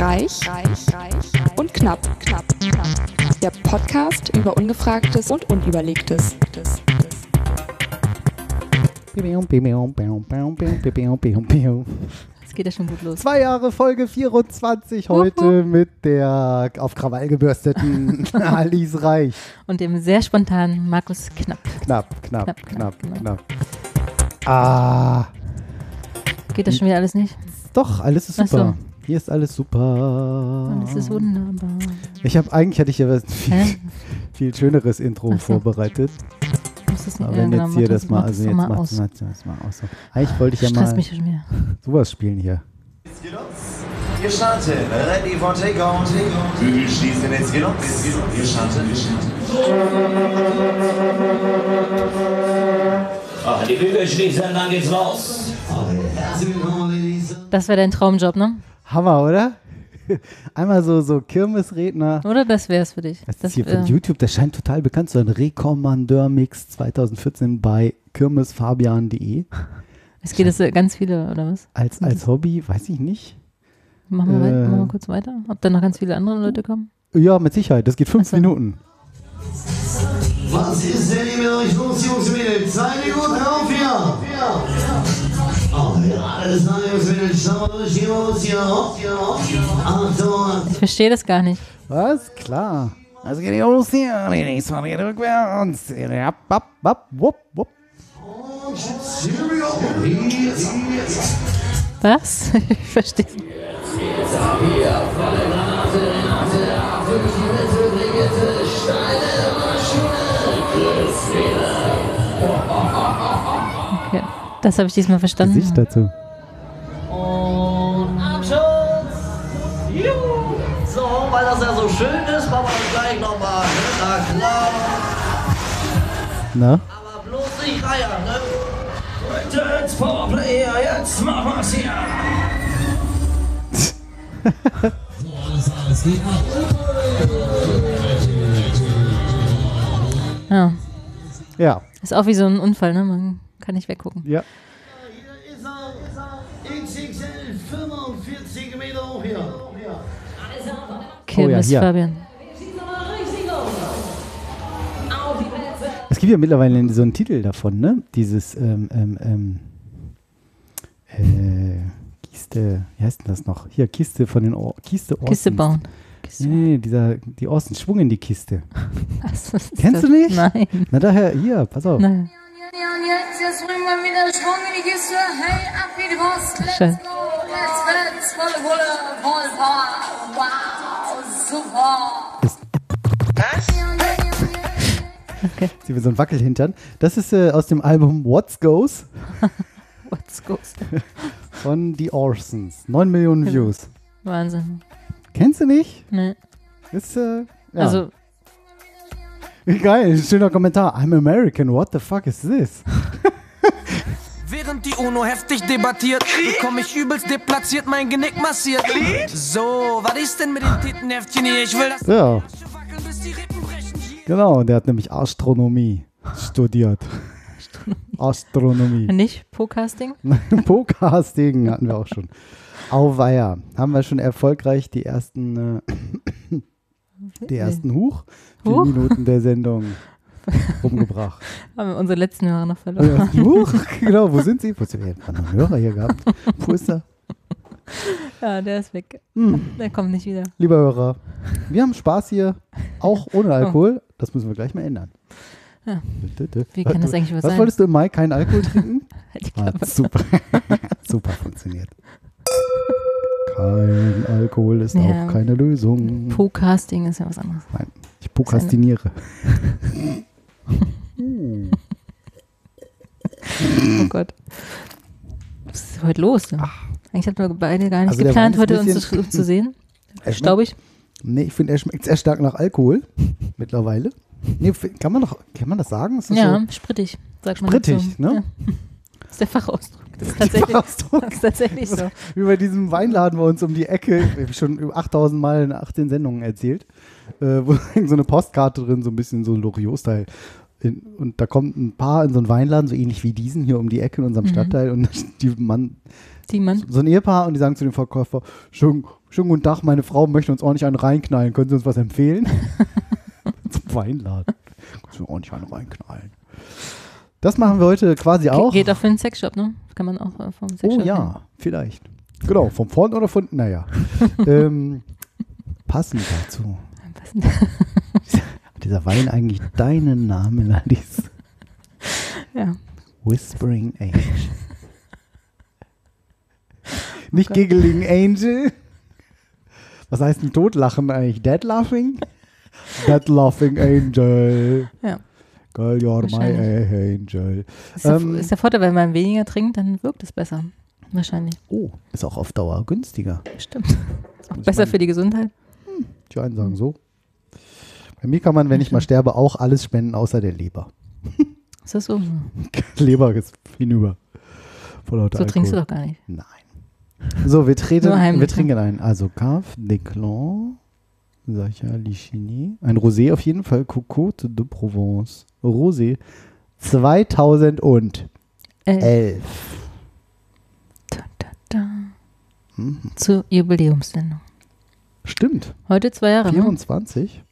Reich, reich, reich und knapp, knapp, knapp. Der Podcast über Ungefragtes und Unüberlegtes. Es geht ja schon gut los. Zwei Jahre Folge 24 heute mit der auf Krawall gebürsteten Alice Reich. Und dem sehr spontanen Markus Knapp. Knapp, knapp, Knapp, knapp, knapp, knapp. Ah, Geht das schon wieder alles nicht? doch, alles ist Ach so. super. Hier ist alles super. Und es ist wunderbar. Ich habe eigentlich hätte ich ja was viel, viel schöneres Intro Ach so. vorbereitet. Das Aber wenn jetzt hier mach das mal, also jetzt mal macht das mal aus. Eigentlich wollte ich ja mal sowas spielen hier. Wir starten. Ready for takeout. Bügel schließen ins Gelocks. Wir starten. Ah, die Bügel schließen, dann geht's los. Das wäre dein Traumjob, ne? Hammer, oder? Einmal so, so Kirmesredner. Oder das wäre es für dich. Das, Das ist hier von wär- YouTube, das scheint total bekannt zu sein. Rekommandeur-Mix 2014 bei kirmesfabian.de. Es geht es äh, ganz viele, oder was? Als, als Hobby, weiß ich nicht. Machen wir, Äh. machen wir kurz weiter. Ob da noch ganz viele andere Leute kommen? Ja, mit Sicherheit. Das geht fünf Ach so. Minuten. Was ist denn hier mit euch los, Jungs und Mädels? Seid ihr gut drauf hier? Ja, hier hier, hier, Ich verstehe das gar nicht. Was? Klar. Also geht los hier. Links mal wieder rückwärts. Ab, ab, ab, wupp, wupp. Hier, hier. Was? Ich verstehe es nicht. Okay. Das habe ich diesmal verstanden. Gesicht dazu. Und Abschluss. Juhu. So, weil das ja so schön ist, machen wir das gleich nochmal. Ne? Na klar. Na? Aber bloß nicht reiern, ne? Jetzt Powerplay, jetzt machen wir's hier. Ja. Ja. Ist auch wie so ein Unfall, ne? Man kann nicht weggucken. Ja. Hier ist er. XXL 45 Meter hoch hier. Kirmes hier. Fabian. Es gibt ja mittlerweile so einen Titel davon, ne? Dieses, ähm, ähm, ähm, äh, Kiste, wie heißt denn das noch? Hier, Kiste von den Or Kiste Orsons. Kiste bauen. Nee, nee, dieser, die Orson, Schwung in die Kiste. Was Kennst das? du nicht? Nein. Na daher, hier, pass auf. Nein. Ja, und jetzt, jetzt bringen wir wieder Schwung in die Kiste. Hey, ab wie die Post. Let's Schön. super. Sie will so ein Wackelhintern. Das ist äh, aus dem Album What's Goes What's goes? von The Orsons. 9 Millionen Views. Wahnsinn. Kennst du nicht? Nee. Ist, äh, ja. Also, geil, schöner Kommentar. I'm American, what the fuck is this? Während die UNO heftig debattiert, bekomme ich übelst deplatziert mein Genick massiert. So, was ist denn mit den Tittenheftchen hier? Ich will das Ja, wackeln, bis die Rippen brechen. genau, der hat nämlich Astronomie studiert. Astronomie. nicht Podcasting? Podcasting hatten wir auch schon. Auweia. Haben wir schon erfolgreich die ersten, äh, die ersten Huch, vier Huch? Minuten der Sendung rumgebracht. Haben wir unsere letzten Hörer noch Die verloren. Huch, genau, wo sind sie? Wo sind wir? Haben einen Hörer hier gehabt? Wo ist er? Ja, der ist weg. Hm. Der kommt nicht wieder. Lieber Hörer, wir haben Spaß hier, auch ohne Alkohol. Das müssen wir gleich mal ändern. Ja. Wie kann das eigentlich was Was sein? wolltest du im Mai? Keinen Alkohol trinken? Halt die Ah, super. super funktioniert. Kein Alkohol ist Ja. auch keine Lösung. Podcasting ist ja was anderes. Nein, ich prokrastiniere. Oh Gott. Was ist heute los? Ne? Eigentlich hatten wir beide gar nicht Also geplant, heute uns zu, zu sehen. Staubig. Nee, ich finde, er schmeckt sehr stark nach Alkohol mittlerweile. Nee, kann man, doch, kann man das sagen? Ja, so sprittig, sagt man. sprittig, ne? Ja. Das ist der Fachausdruck. Das ist tatsächlich, das ist tatsächlich so. Wie bei diesem Weinladen bei uns um die Ecke, habe schon über 8000 Mal in 18 Sendungen erzählt, äh, wo so eine Postkarte drin, so ein bisschen so Loriot-Style. Und da kommt ein Paar in so einen Weinladen, so ähnlich wie diesen hier um die Ecke in unserem Stadtteil. Und die Mann, Die Mann. so ein Ehepaar und die sagen zu dem Verkäufer, schönen, Schönen guten Tag, meine Frau möchte uns ordentlich einen reinknallen. Können Sie uns was empfehlen? Zum Weinladen. Können Sie ordentlich einen reinknallen. Das machen wir heute quasi auch. Geht auch für einen Sexshop, ne? Kann man auch äh, vom Sexshop. Oh ja, vielleicht. Genau, von vorn oder von, naja. ähm, passend dazu. nehmen. Was- Hat dieser Wein eigentlich deinen Namen, Alice? Ja. Whispering Angel. Nicht Giggling Angel. Was heißt denn Totlachen eigentlich? Dead Laughing? Dead Laughing Angel. Ja. Girl, you're my angel. Ist, der, Ähm, ist der Vorteil, wenn man weniger trinkt, dann wirkt es besser. Wahrscheinlich. Oh, ist auch auf Dauer günstiger. Stimmt. Auch besser für die Gesundheit. Die einen sagen so. Bei mir kann man, wenn ich mal sterbe, auch alles spenden, außer der Leber. Ist das so? Leber ist hinüber. Vor lauter So trinkst du Alkohol. doch gar nicht. Nein. So, wir, treten, wir trinken ein. Also Cave de Clan, Sacha Lichini. Ein Rosé auf jeden Fall. Cocotte de Provence. Rosé 2011. Äh, da, da, da. Mhm. Zur Jubiläumssendung. Stimmt. Heute zwei Jahre, ne? 24.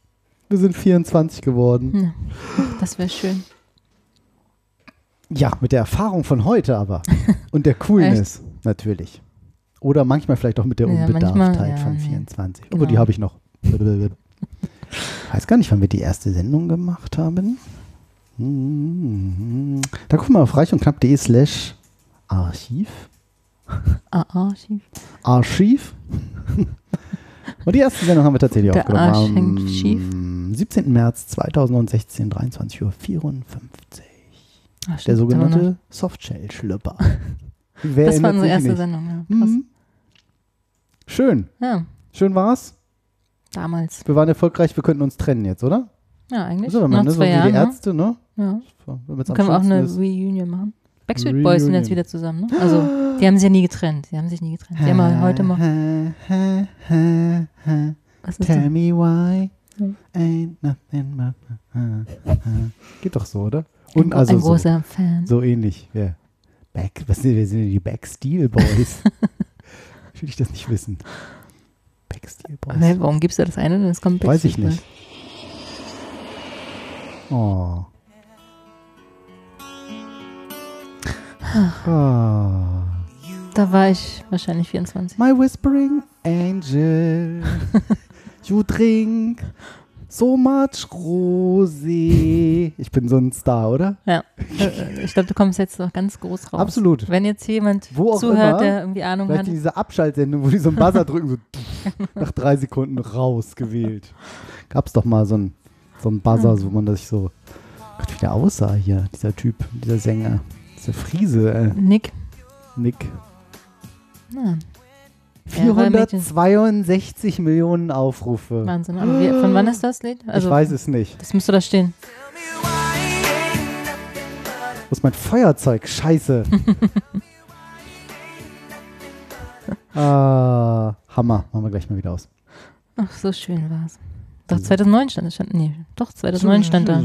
Wir sind 24 geworden. Ja. Das wäre schön. Ja, mit der Erfahrung von heute aber. Und der Coolness, natürlich. Oder manchmal vielleicht auch mit der Ja, Unbedarftheit manchmal, ja, von nee. 24. Aber Genau. die habe ich noch. Weiß gar nicht, wann wir die erste Sendung gemacht haben. Da gucken wir auf reich und knapp.de slash Archiv. Ah, schief. Archiv. Und die erste Sendung haben wir tatsächlich Der aufgenommen. Arsch am hängt schief. 17. März 2016, 23.54 Uhr. Stimmt, Der sogenannte noch- Softshell-Schlüpper. Das war unsere erste nicht? Sendung, ja. Krass. Mhm. Schön. Ja, Schön war's. damals. Wir waren erfolgreich, wir könnten uns trennen jetzt, oder? Ja, eigentlich. So, wenn man, ne, so wie die ne? Ärzte, ne? Ja. So, Können wir auch eine ist. Reunion machen? Backstreet Boys sind jetzt wieder zusammen, ne? Also, die haben sich ja nie getrennt. Die haben sich nie getrennt. Die haben wir heute mal. Was ist Tell das? me why ain't nothing but Geht doch so, oder? Und Ein, also ein so, großer Fan. so ähnlich. Ja. Back, was sind, wer sind die Backsteel Boys? Will ich das nicht wissen. Backsteel Boys. Hä, warum gibst du das eine? Das kommt Weiß ich nicht. Oh. Ah. Da war ich wahrscheinlich 24. My whispering angel, you drink so much rosé. Ich bin so ein Star, oder? Ja. Ich glaube, du kommst jetzt noch ganz groß raus. Absolut. Wenn jetzt jemand zuhört, immer, der irgendwie Ahnung Vielleicht hat. in dieser Abschaltsendung, wo die so einen Buzzer drücken, so nach drei Sekunden rausgewählt. Gab's doch mal so einen, so einen Buzzer, wo man das sich so. Gott, wie der aussah hier, dieser Typ, dieser Sänger. Dieser Friese, äh, Nick. Nick. Mädchen- 462 Millionen Aufrufe. Wahnsinn. Aber wie, von wann ist das Lied? Also, ich weiß es nicht. Das müsste da stehen. Wo ist mein Feuerzeug? Scheiße. ah, Hammer. Machen wir gleich mal wieder aus. Ach, so schön war es. Doch, 2009 stand es. Nee, doch, 2009 stand da.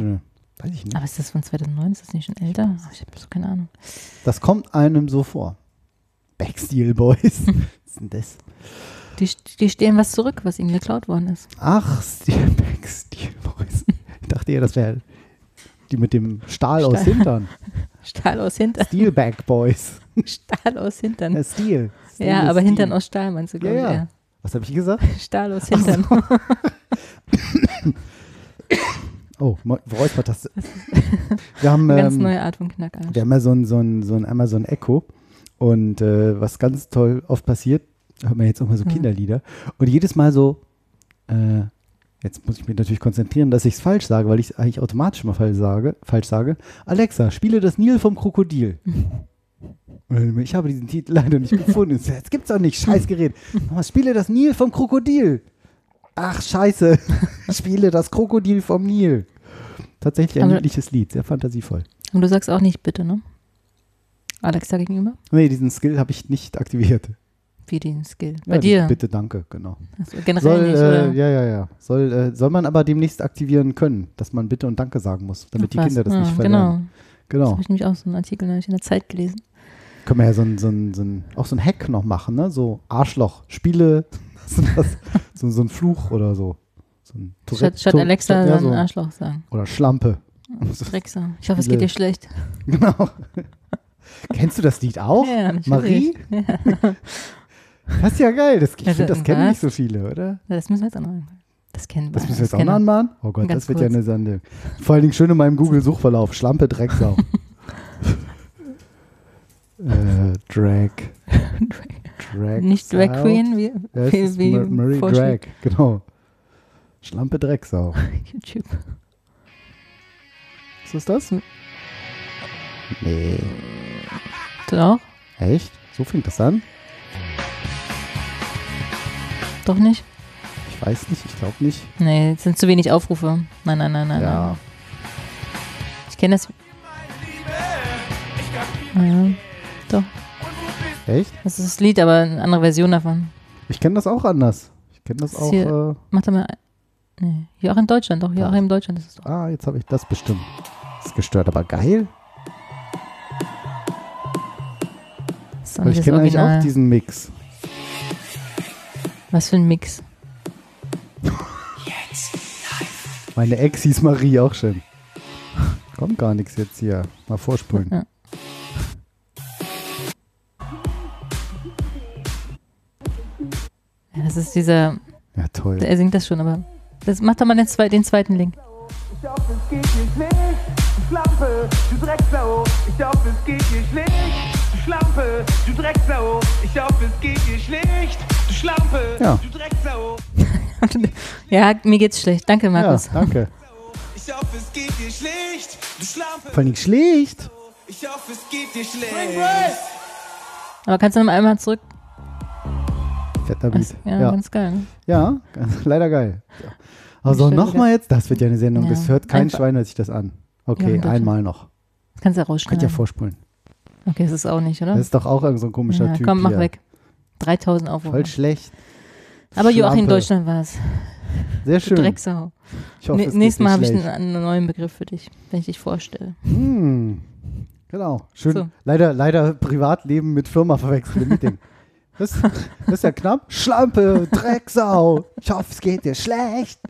Weiß ich nicht. Aber ist das von 2009? Ist das nicht schon älter? Ich habe so keine Ahnung. Das kommt einem so vor. Backsteel Boys. Was ist denn das? Die, die stehen was zurück, was ihnen geklaut worden ist. Ach, Steel Backsteel Boys. Ich dachte ja, das wäre die mit dem Stahl aus Stahl. Hintern. Stahl aus Hintern. Steelback Boys. Stahl aus Hintern. Ja, Steel. ja, Stainless aber Hintern Steel. aus Stahl meinst du, Ja, glaube ich. ja. Was habe ich gesagt? Stahl aus Hintern. Oh, Räuspertaste. Wir haben, Ganz ähm, neue Art von Knackarsch. wir haben ja so ein, so ein, so ein Amazon Echo und äh, was ganz toll oft passiert, hört man jetzt auch mal so. Kinderlieder und jedes Mal so, äh, jetzt muss ich mich natürlich konzentrieren, dass ich es falsch sage, weil ich es eigentlich automatisch mal falsch sage, falsch sage. Alexa, spiele das Nil vom Krokodil. Ich habe diesen Titel leider nicht gefunden. Jetzt gibt's doch nicht, scheiß Gerät. Mama, spiele das Nil vom Krokodil. Ach, scheiße. Spiele das Krokodil vom Nil. Tatsächlich ein niedliches Lied, sehr fantasievoll. Und du sagst auch nicht bitte, ne? Alexa gegenüber? Nee, diesen Skill habe ich nicht aktiviert. Wie den Skill. Bei Ja, dir? Bitte, danke, genau. Also generell Soll, nicht, äh, oder? ja, ja, ja. Soll, äh, soll man aber demnächst aktivieren können, dass man bitte und danke sagen muss, damit Ach, die was. Kinder das Ah, nicht Genau. verlernen. Das Genau. habe ich nämlich auch so einen Artikel in der Zeit gelesen. Können wir ja so ein, so ein, so ein, auch so ein Hack noch machen, ne? So Arschloch, Spiele, das, so, so ein Fluch oder so. so ein Statt, statt Tourette- Alexa ja, dann so. Arschloch sagen. Oder Schlampe. So, Drecksau. Ich hoffe, es geht dir schlecht. genau. Kennst du das Lied auch? Ja, natürlich. Marie? Das ist ja geil. Das, ich Also, finde, das kennen was? nicht so viele, oder? Ja, das müssen wir jetzt auch noch anfangen. Das kennen wir. Das müssen wir jetzt auch kennen noch wir. anmahnen? Oh Gott, Ganz das wird ja kurz. eine Sande. Vor allen Dingen schön in meinem Google-Suchverlauf. Schlampe, Drecksau. äh, Drag. Drag. Nicht Drag. Queen, wie, Ja, wie, ist wie Mary Drag, genau. Schlampe, Drecksau. YouTube. Was ist das? Nee. Du auch? Echt? So fängt das an? Doch nicht? Ich weiß nicht, ich glaube nicht. Nee, es sind zu wenig Aufrufe. Nein, nein, nein, nein. Ja. Nein. Ich kenne das. Ja, doch. Echt? Das ist das Lied, aber eine andere Version davon. Ich kenne das auch anders. Ich kenne das Ist auch. hier- Äh, Mach doch mal. Nee, hier auch in Deutschland, doch, hier auch in Deutschland ist es doch. ah, jetzt habe ich das bestimmt. Das ist gestört, aber geil. Das Aber ich das kenne eigentlich auch diesen Mix. Was für ein Mix. Meine Ex hieß Marie auch schon. Kommt gar nichts jetzt hier. Mal vorspulen. Ja. Das ist dieser. Ja, toll. Er singt das schon, aber. Das macht doch mal den, zwei, den zweiten Link. Ich hoffe, es geht dir schlecht, du Schlampe, du Drecksau. Ich hoffe, es geht dir schlecht, du Schlampe, du Drecksau. Ich hoffe, es geht dir schlecht, du Schlampe, Ja. du Drecksau. ja, mir geht's schlecht. Danke, Ja, Markus. danke. Ich hoffe, es geht dir schlecht, du Schlampe. Vor allem schlecht. Ich hoffe, es geht dir schlecht. Aber kannst du noch einmal zurück? Fetter Beat. Ja, Ja, ganz geil. ja ganz, leider geil. Also nochmal jetzt, das wird ja eine Sendung. Ja. Das hört kein Einfach- Schwein hört sich das an. Ja, Okay, bitte. einmal noch. Das kannst du ja rausschneiden. ihr vorspulen. okay, das ist auch nicht, oder? Das ist doch auch irgend so ein komischer ja, Typ. komm, mach hier. weg. 3000 Aufrufe. Voll schlecht. Aber Joachim Schlampe. Deutschland war es. Sehr Du schön. Drecksau. Ich hoffe, geht nächstes Mal habe ich einen, einen neuen Begriff für dich, wenn ich dich vorstelle. Hm. Genau. Schön. So. Leider, leider Privatleben mit Firma verwechseln Meeting. Das, das ist ja knapp. Schlampe, Drecksau. Ich hoffe, es geht dir schlecht.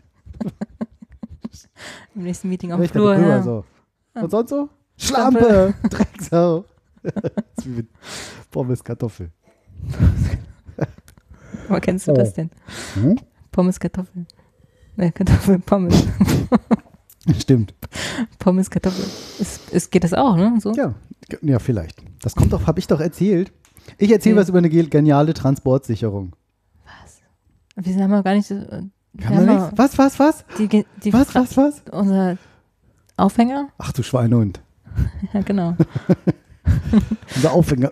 Im nächsten Meeting auf dem Flur. Ja. so. Und sonst so? Schlampe, Drecksau. ist wie mit Pommes Kartoffel. Aber kennst du Oh. das denn? Hm? Pommes Kartoffel. Ne, Kartoffel, Pommes. Stimmt. Pommes Kartoffel. Ist, ist, geht das auch, ne? So? Ja, ja, vielleicht. Das kommt doch, habe ich doch erzählt. Ich erzähle Ja. was über eine ge- geniale Transportsicherung. Wir haben wir gar nicht. so- Wir Haben wir? Was, was, was? Die, die Was, Fra- was, was? Unser Aufhänger? Ach du Schweinehund. Ja, genau. Unser Aufhänger.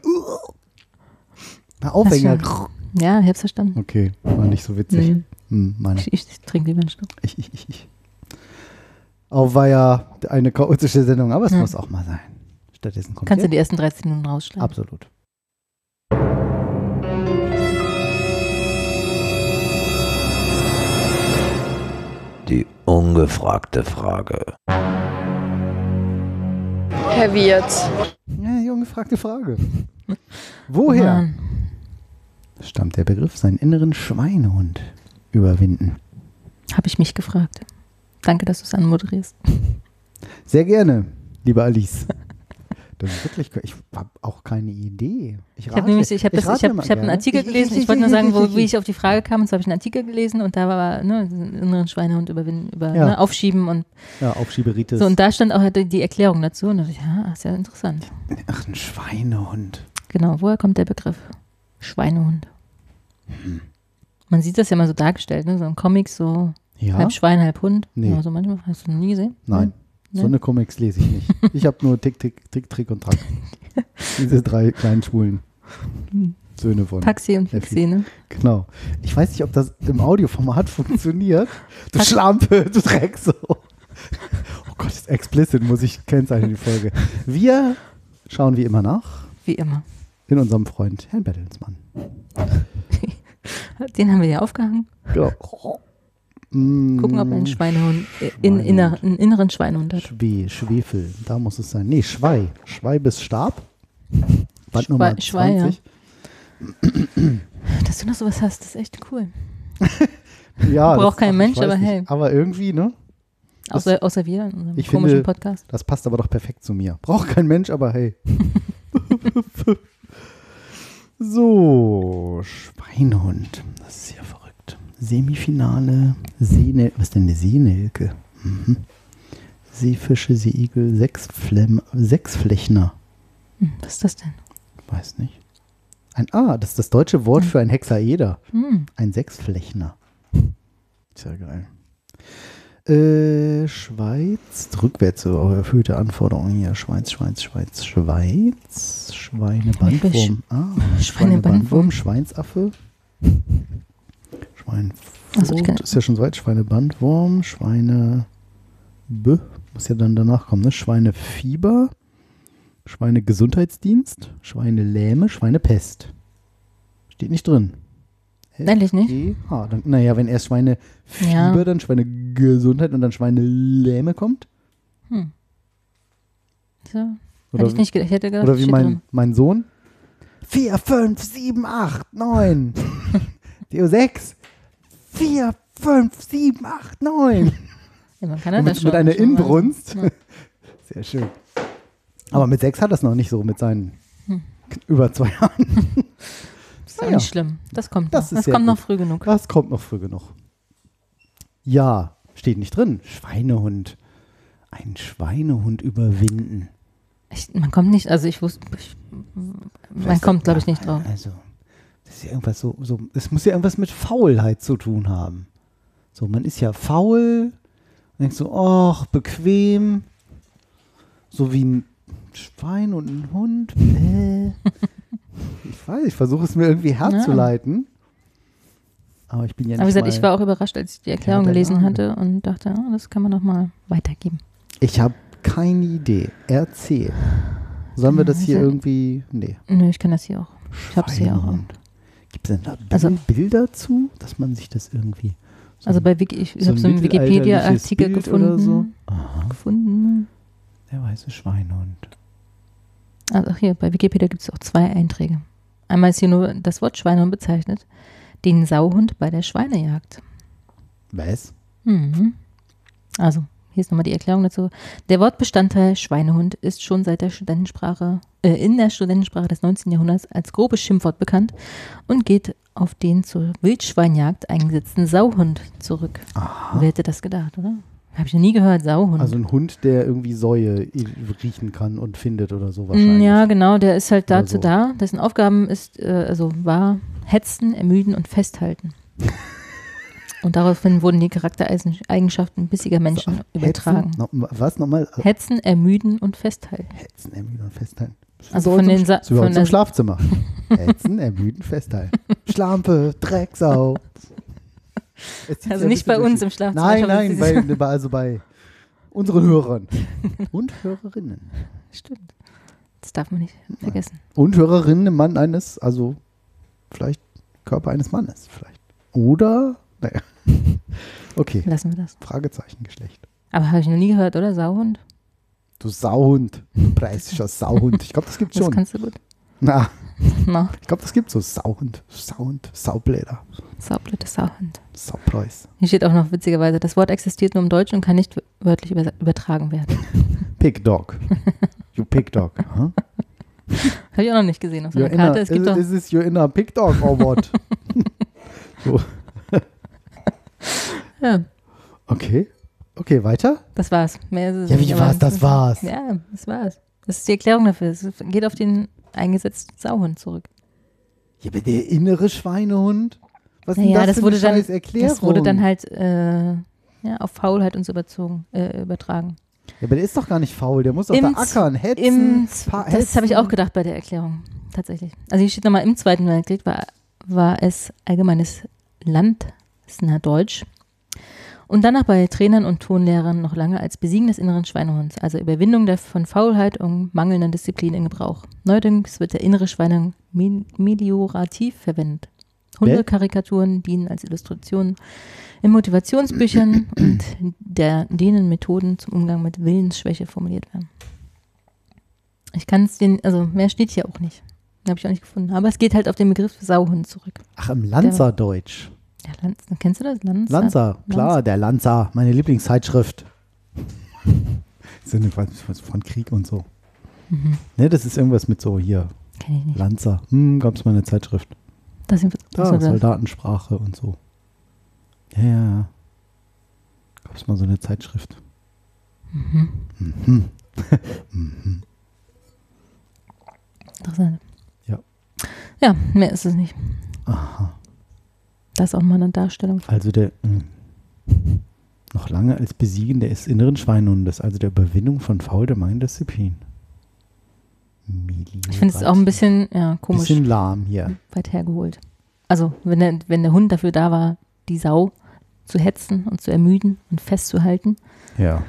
Der Aufhänger. Ja, ich hab's verstanden. Okay, war nicht so witzig. Nee. Hm, Mann. Ich, ich trinke lieber einen Schluck. Ich, ich, ich, ich. Auch war ja eine chaotische Sendung, aber es Ja. muss auch mal sein. Stattdessen kommt Kannst du die ersten 13 Minuten rausschneiden? Absolut. Die ungefragte Frage. Herr Wirtz. Ja, junge, fragte Frage. Woher Mann. stammt der Begriff, seinen inneren Schweinehund überwinden? Habe ich mich gefragt. Danke, dass du es anmoderierst. Sehr gerne, liebe Alice. Ist wirklich, ich habe auch keine Idee. Ich habe nämlich, ich habe ich ich hab, ich hab einen. Artikel gelesen. ich- wollte nur sagen, wo, wie ich auf die Frage kam. Und zwar habe ich einen Artikel gelesen und da war ne, inneren Schweinehund überwinden, über Ja. ne, aufschieben und Ja, Aufschieberitis. so. Und da stand auch die Erklärung dazu. Und da dachte ich, ja, ist ja interessant. Ach, ein Schweinehund. Genau, woher kommt der Begriff? Schweinehund. Hm. Man sieht das ja mal so dargestellt, ne? so in Comics, so Ja? halb Schwein, halb Hund. Nee. Ja, so manchmal. Hast du noch nie gesehen? Nein. Nee? So eine Comics lese ich nicht. Ich habe nur Tick, Tick, Tick, Trick und Track. Diese drei kleinen Schwulen. Söhne von. Paxi und. Fixi, ne? Genau. Ich weiß nicht, ob das im Audioformat funktioniert. Du Pax- Schlampe, du Drecksau. Oh Gott, ist explicit, muss ich kennzeichnen, die Folge. Wir schauen wie immer nach Wie immer. in unserem Freund Herrn Bertelsmann. Den haben wir ja aufgehangen. Genau. Gucken, ob einen Schweinehund, in, inner, einen inneren Schweinehund hat. Schwe, Schwefel, da muss es sein. Nee, Schwei. Schwei bis Stab. Band Nummer Schwei- Schweier. 20. Dass du noch sowas hast, das ist echt cool. Ja, Braucht kein Mensch, aber nicht. hey. Aber irgendwie, ne? Das- Außer, außer wir in unserem Ich komischen finde, Podcast. das passt aber doch perfekt zu mir. Braucht kein Mensch, aber hey. so, Schweinehund. Das ist ja verrückt. Semifinale, Seenel was ist denn eine Seenelke? Mhm. Seefische, Seeigel, Sechsflemm, Sechsflechner. Hm, was ist das denn? Weiß nicht. Ein A, das ist das deutsche Wort für ein Hexaeder. Hm. Ein Sechsflechner. Ja geil. Äh, Schweiz, rückwärts so erhöhte Anforderungen hier. Schweiz, Schweiz, Schweiz, Schweiz. Schweinebandwurm. Ah, Schweinebandwurm. Schweinebandwurm, Schweinsaffe. Schweinfurt so, ist ja schon soweit. Schweinebandwurm, Schweine. B, muss ja dann danach kommen, ne? Schweinefieber, Schweinegesundheitsdienst, Schweinelähme, Schweinepest. Steht nicht drin. Endlich nicht? Dann, naja, wenn erst Schweinefieber, ja. dann Schweinegesundheit und dann Schweinelähme kommt. Hm. So. Oder, ich, nicht, ich hätte gedacht, oder wie mein, mein Sohn. 4, 5, 7, 8, 9, DO6, vier, fünf, sieben, acht, neun. Ja, man kann ja das schon. Mit einer Inbrunst. Ja. Sehr schön. Aber mit sechs hat das noch nicht so mit seinen hm. über zwei Jahren. Das ist naja. nicht schlimm. Das kommt das noch. Das kommt gut. noch früh genug. Das kommt noch früh genug. Ja, steht nicht drin. Schweinehund. Einen Schweinehund überwinden. Ich, man kommt nicht, also ich wusste, ich, man kommt, glaube ich, nicht drauf. Also, das ist ja irgendwas so, so, es muss ja irgendwas mit Faulheit zu tun haben. So, man ist ja faul, und denkt so, ach, bequem, so wie ein Schwein und ein Hund. Ich weiß, ich versuche es mir irgendwie herzuleiten. Aber ich bin ja nicht Aber wie gesagt, ich war auch überrascht, als ich die Erklärung gelesen Lage. hatte und dachte, oh, das kann man doch mal weitergeben. Ich habe keine Idee. Erzähl. Sollen wir das hier irgendwie. Nee. Nö, ich kann das hier auch. Ich habe es hier auch. Gibt es denn da Also- Bilder zu, dass man sich das irgendwie. so Also bei Wiki, ich, so habe so einen Wikipedia-Artikel gefunden. So. Gefunden. Der weiße Schweinehund. Also hier, bei Wikipedia gibt es auch zwei Einträge. Einmal ist hier nur das Wort Schweinehund bezeichnet. Den Sauhund bei der Schweinejagd. Was? Mhm. Also, hier ist nochmal die Erklärung dazu. Der Wortbestandteil Schweinehund ist schon seit der Studentensprache, äh, in der Studentensprache des 19. Jahrhunderts als grobes Schimpfwort bekannt und geht auf den zur Wildschweinjagd eingesetzten Sauhund zurück. Wer hätte das gedacht, oder? Habe ich noch nie gehört, Sauhund. Also ein Hund, der irgendwie Säue riechen kann und findet oder so Mm, wahrscheinlich. Ja, genau, der ist halt dazu so. da. Dessen Aufgaben ist, äh, also war hetzen, ermüden und festhalten. und daraufhin wurden die Charaktereigenschaften bissiger Menschen übertragen. Hetzen, no, was nochmal? Hetzen, ermüden und festhalten. Hetzen, ermüden und festhalten. Also von den Sa- von im Schlafzimmer. Hetzen, ermüden, festhalten. Schlampe, Drecksau. Also nicht bei uns im Schlafzimmer, Nein, nein, bei, also bei unseren Hörern. Und Hörerinnen. Stimmt. Das darf man nicht vergessen. Und Hörerinnen im Mann eines, also vielleicht Körper eines Mannes, vielleicht. Oder, naja. Okay. Lassen wir das. Fragezeichen Geschlecht. Aber habe ich noch nie gehört, oder? Sauhund? Du Sauhund. Du preisischer Sauhund. Ich glaube, das gibt's Das schon. kannst du gut. Na, Na, ich glaube, das gibt so Sauhund. Sauhund. Saubläder. saublöde Sauhund. Saupreis. Hier steht auch noch witzigerweise, das Wort existiert nur im Deutschen und kann nicht wörtlich über übertragen werden. Pig Dog. You Pig Dog. Huh? Habe ich auch noch nicht gesehen auf a, Karte. Es gibt is, is this your inner Pig Dog or what? so. Ja, Okay. Okay, weiter? das war's. Mehr Ja, wie war's? Das war's. Ja, das war's. Das ist die Erklärung dafür. Es geht auf den eingesetzten Sauhund zurück. Ja, aber der innere Schweinehund? Was ist Naja, das, das, für wurde dann, das wurde dann halt äh, ja, auf Faulheit und so überzogen, äh, übertragen. Ja, aber der ist doch gar nicht faul. Der muss doch Im da ackern, hetzen. Im, das habe ich auch gedacht bei der Erklärung, tatsächlich. Also hier steht nochmal, im Zweiten Weltkrieg war, war es allgemeines Landesnah-Deutsch und danach bei Trainern und Tonlehrern noch lange als Besiegen des inneren Schweinehunds, also Überwindung der, von Faulheit und mangelnder Disziplin in Gebrauch. Neuerdings wird der innere Schweinehund mel- meliorativ verwendet. Hundekarikaturen dienen als Illustrationen in Motivationsbüchern und der, denen Methoden zum Umgang mit Willensschwäche formuliert werden. Ich kann es den, also mehr steht hier auch nicht. Habe ich auch nicht gefunden. Aber es geht halt auf den Begriff Sauhund zurück. Ach, im Lanzerdeutsch. Ja, Lanz, kennst du das? Lanza? Lanza, klar, der Lanza, meine Lieblingszeitschrift. Von, Krieg und so. Mhm. Ne, das ist irgendwas mit so hier. Kenn ich nicht. Lanza. Hm, gab es mal eine Zeitschrift. Das sind Da, das- Soldatensprache und so. Ja, ja, ja. Gab es mal so eine Zeitschrift. Mhm. Mhm. mhm. Interessant. Ja. Ja, mehr ist es nicht. Aha. Das ist auch mal eine Darstellung. Also der mh, noch lange als Besiegen des inneren Schweinhundes, also der Überwindung von faul der Disziplin. Ich finde es auch ein bisschen ja, komisch. Bisschen lahm hier. weit hergeholt. Also, wenn der, wenn der Hund dafür da war, die Sau zu hetzen und zu ermüden und festzuhalten, Ja.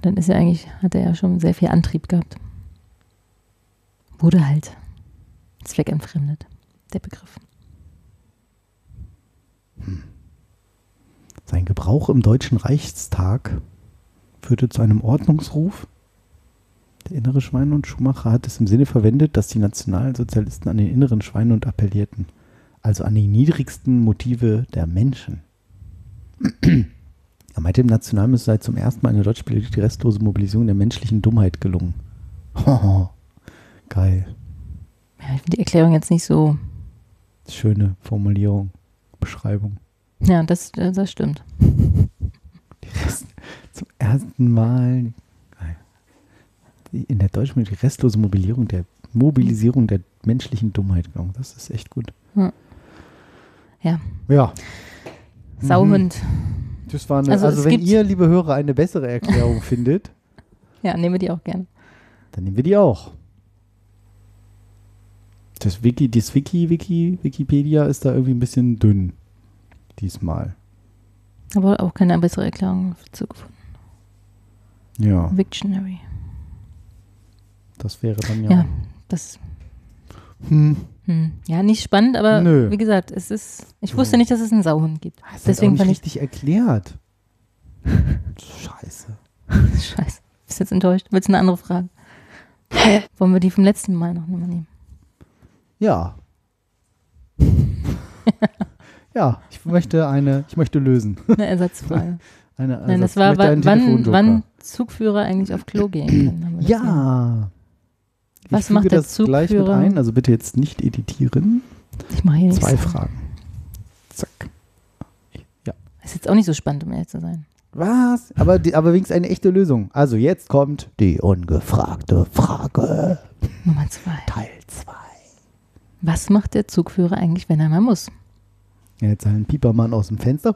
dann ist er eigentlich, hat er ja schon sehr viel Antrieb gehabt. Wurde halt zweckentfremdet, der Begriff. Sein Gebrauch im Deutschen Reichstag führte zu einem Ordnungsruf. Der innere Schweinhund Schumacher hat es im Sinne verwendet, dass die Nationalsozialisten an den inneren Schweinhund appellierten, also an die niedrigsten Motive der Menschen. er meinte, im Nationalmus sei zum ersten Mal in der deutschen Politik die restlose Mobilisierung der menschlichen Dummheit gelungen. Geil. Ja, ich finde die Erklärung jetzt nicht so, Schöne Formulierung, Beschreibung. ja, das, äh, das stimmt. Zum ersten Mal die- in der deutschen die restlose Mobilisierung der Mobilisierung der menschlichen Dummheit. Das ist echt gut. Ja. Ja. Ja. Sauhund. Das war eine, Also also, wenn ihr, liebe Hörer, eine bessere Erklärung findet, Ja, nehmen wir die auch gerne. dann nehmen wir die auch. Das Wiki, das Wiki, Wiki, Wikipedia ist da irgendwie ein bisschen dünn. Diesmal. Aber auch keine bessere Erklärung dazu gefunden. Ja, Victionary. das wäre dann ja. Ja, das. Hm. Hm. Ja, nicht spannend, aber Nö. wie gesagt, es ist. Ich wusste nicht, dass es einen Sauhund gibt. Das ist halt auch Deswegen nicht fand ich. richtig erklärt. Scheiße. Scheiße. Bist jetzt enttäuscht? Willst du eine andere Frage? Wollen wir die vom letzten Mal noch nehmen? Ja. ja, ich möchte eine, ich möchte lösen. Eine Ersatzfrage. Eine Nein, Ersatz- das war, wann, wann, Zugführer eigentlich auf Klo gehen können. Ja. Was ich füge macht der das gleich mit Zugführer? ein, also bitte jetzt nicht editieren. Ich mache hier Zwei. Fragen. Zack. Ja. Ist jetzt auch nicht so spannend, um ehrlich zu sein. Was? Aber, die, aber wenigstens eine echte Lösung. Also jetzt kommt die ungefragte Frage. Nummer zwei. Teil 2. Was macht der Zugführer eigentlich, wenn er mal muss? Ja, jetzt ein Piepermann aus dem Fenster.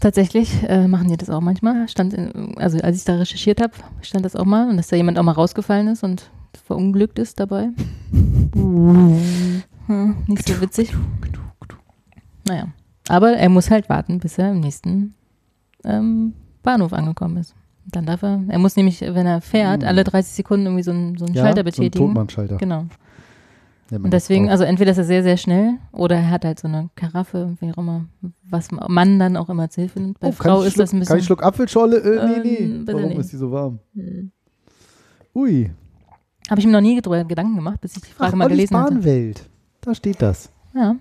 Tatsächlich äh, machen die das auch manchmal. Stand in, also als ich da recherchiert habe, stand das auch mal und dass da jemand auch mal rausgefallen ist und verunglückt ist dabei. Hm, nicht so witzig. Naja. Aber er muss halt warten, bis er im nächsten ähm, Bahnhof angekommen ist. Dann darf er, er muss nämlich, wenn er fährt, Hm. alle 30 Sekunden irgendwie so einen, so einen Ja, Schalter so einen betätigen. Totmannschalter. Genau. Und deswegen, also entweder ist er sehr, sehr schnell oder er hat halt so eine Karaffe, wie auch immer, was Mann dann auch immer zu Hilfe nimmt. Bei Oh, Frau ist das ein Schluck- bisschen. Kein Schluck Apfelscholle? Äh, nee, Ähm, nee. Warum nicht. ist die so warm? Hm. Ui. Habe ich mir noch nie drüber Gedanken gemacht, bis ich die Frage Ach, mal gelesen hatte. Bahnwelt. Da steht das. Ja.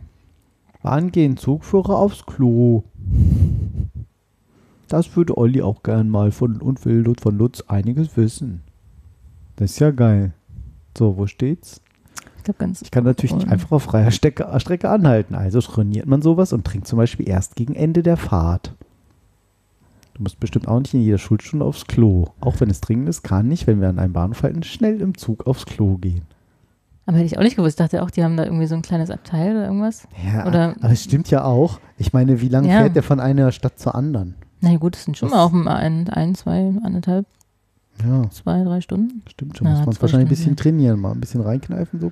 Wann gehen Zugführer aufs Klo? Das würde Olli auch gern mal von und will von Lutz einiges wissen. Das ist ja geil. So, wo steht's? Ich glaube ganz. Ich kann natürlich nicht einfach auf freier Strecke, Strecke anhalten. Also trainiert man sowas und trinkt zum Beispiel erst gegen Ende der Fahrt. Du musst bestimmt auch nicht in jeder Schulstunde aufs Klo. Auch wenn es dringend ist, kann ich, wenn wir an einem Bahnhof halten, schnell im Zug aufs Klo gehen. Aber hätte ich auch nicht gewusst. Ich dachte auch, die haben da irgendwie so ein kleines Abteil oder irgendwas. Ja, Oder, aber es stimmt ja auch. Ich meine, wie lange Ja. fährt der von einer Stadt zur anderen? na gut, das sind schon Was- mal auch ein, ein, zwei, anderthalb, Ja, zwei, drei Stunden. stimmt schon. Ja, Muss man wahrscheinlich ein Stunden, bisschen trainieren, mal ein bisschen reinkneifen, so.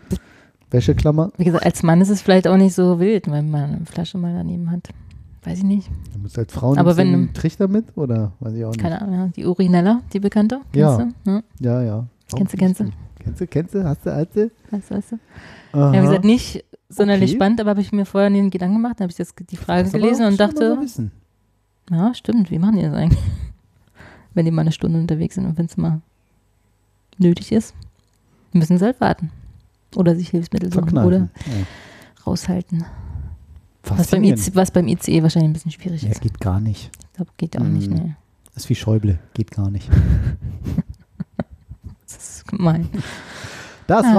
Wäscheklammer. Wie gesagt, als Mann ist es vielleicht auch nicht so wild, wenn man eine Flasche mal daneben hat. Weiß ich nicht. Du musst als Frau Aber wenn- einen Trichter mit, oder? Weiß ich auch nicht. Keine Ahnung, ja. die Urinella, die bekannte. Ja. Kennst du? Ja. Ja, ja. Kennst du, kennst du? Kennst du, kennst du? Hast du, hast du? Weißt du? Aha. Ja, wie gesagt, nicht sonderlich Okay. spannend, aber habe ich mir vorher einen Gedanken gemacht, dann habe ich jetzt die Frage gelesen und dachte, ja, stimmt, wie machen die das eigentlich? Wenn die mal eine Stunde unterwegs sind und wenn es mal nötig ist, müssen sie halt warten. Oder sich Hilfsmittel suchen oder Ja. raushalten. Was beim. IC, was beim ICE wahrscheinlich ein bisschen schwierig Ja, ist. geht gar nicht. Ich glaube, geht auch nicht, Mm. ne. Das ist wie Schäuble. Geht gar nicht. Das ist gemein. Das Ah.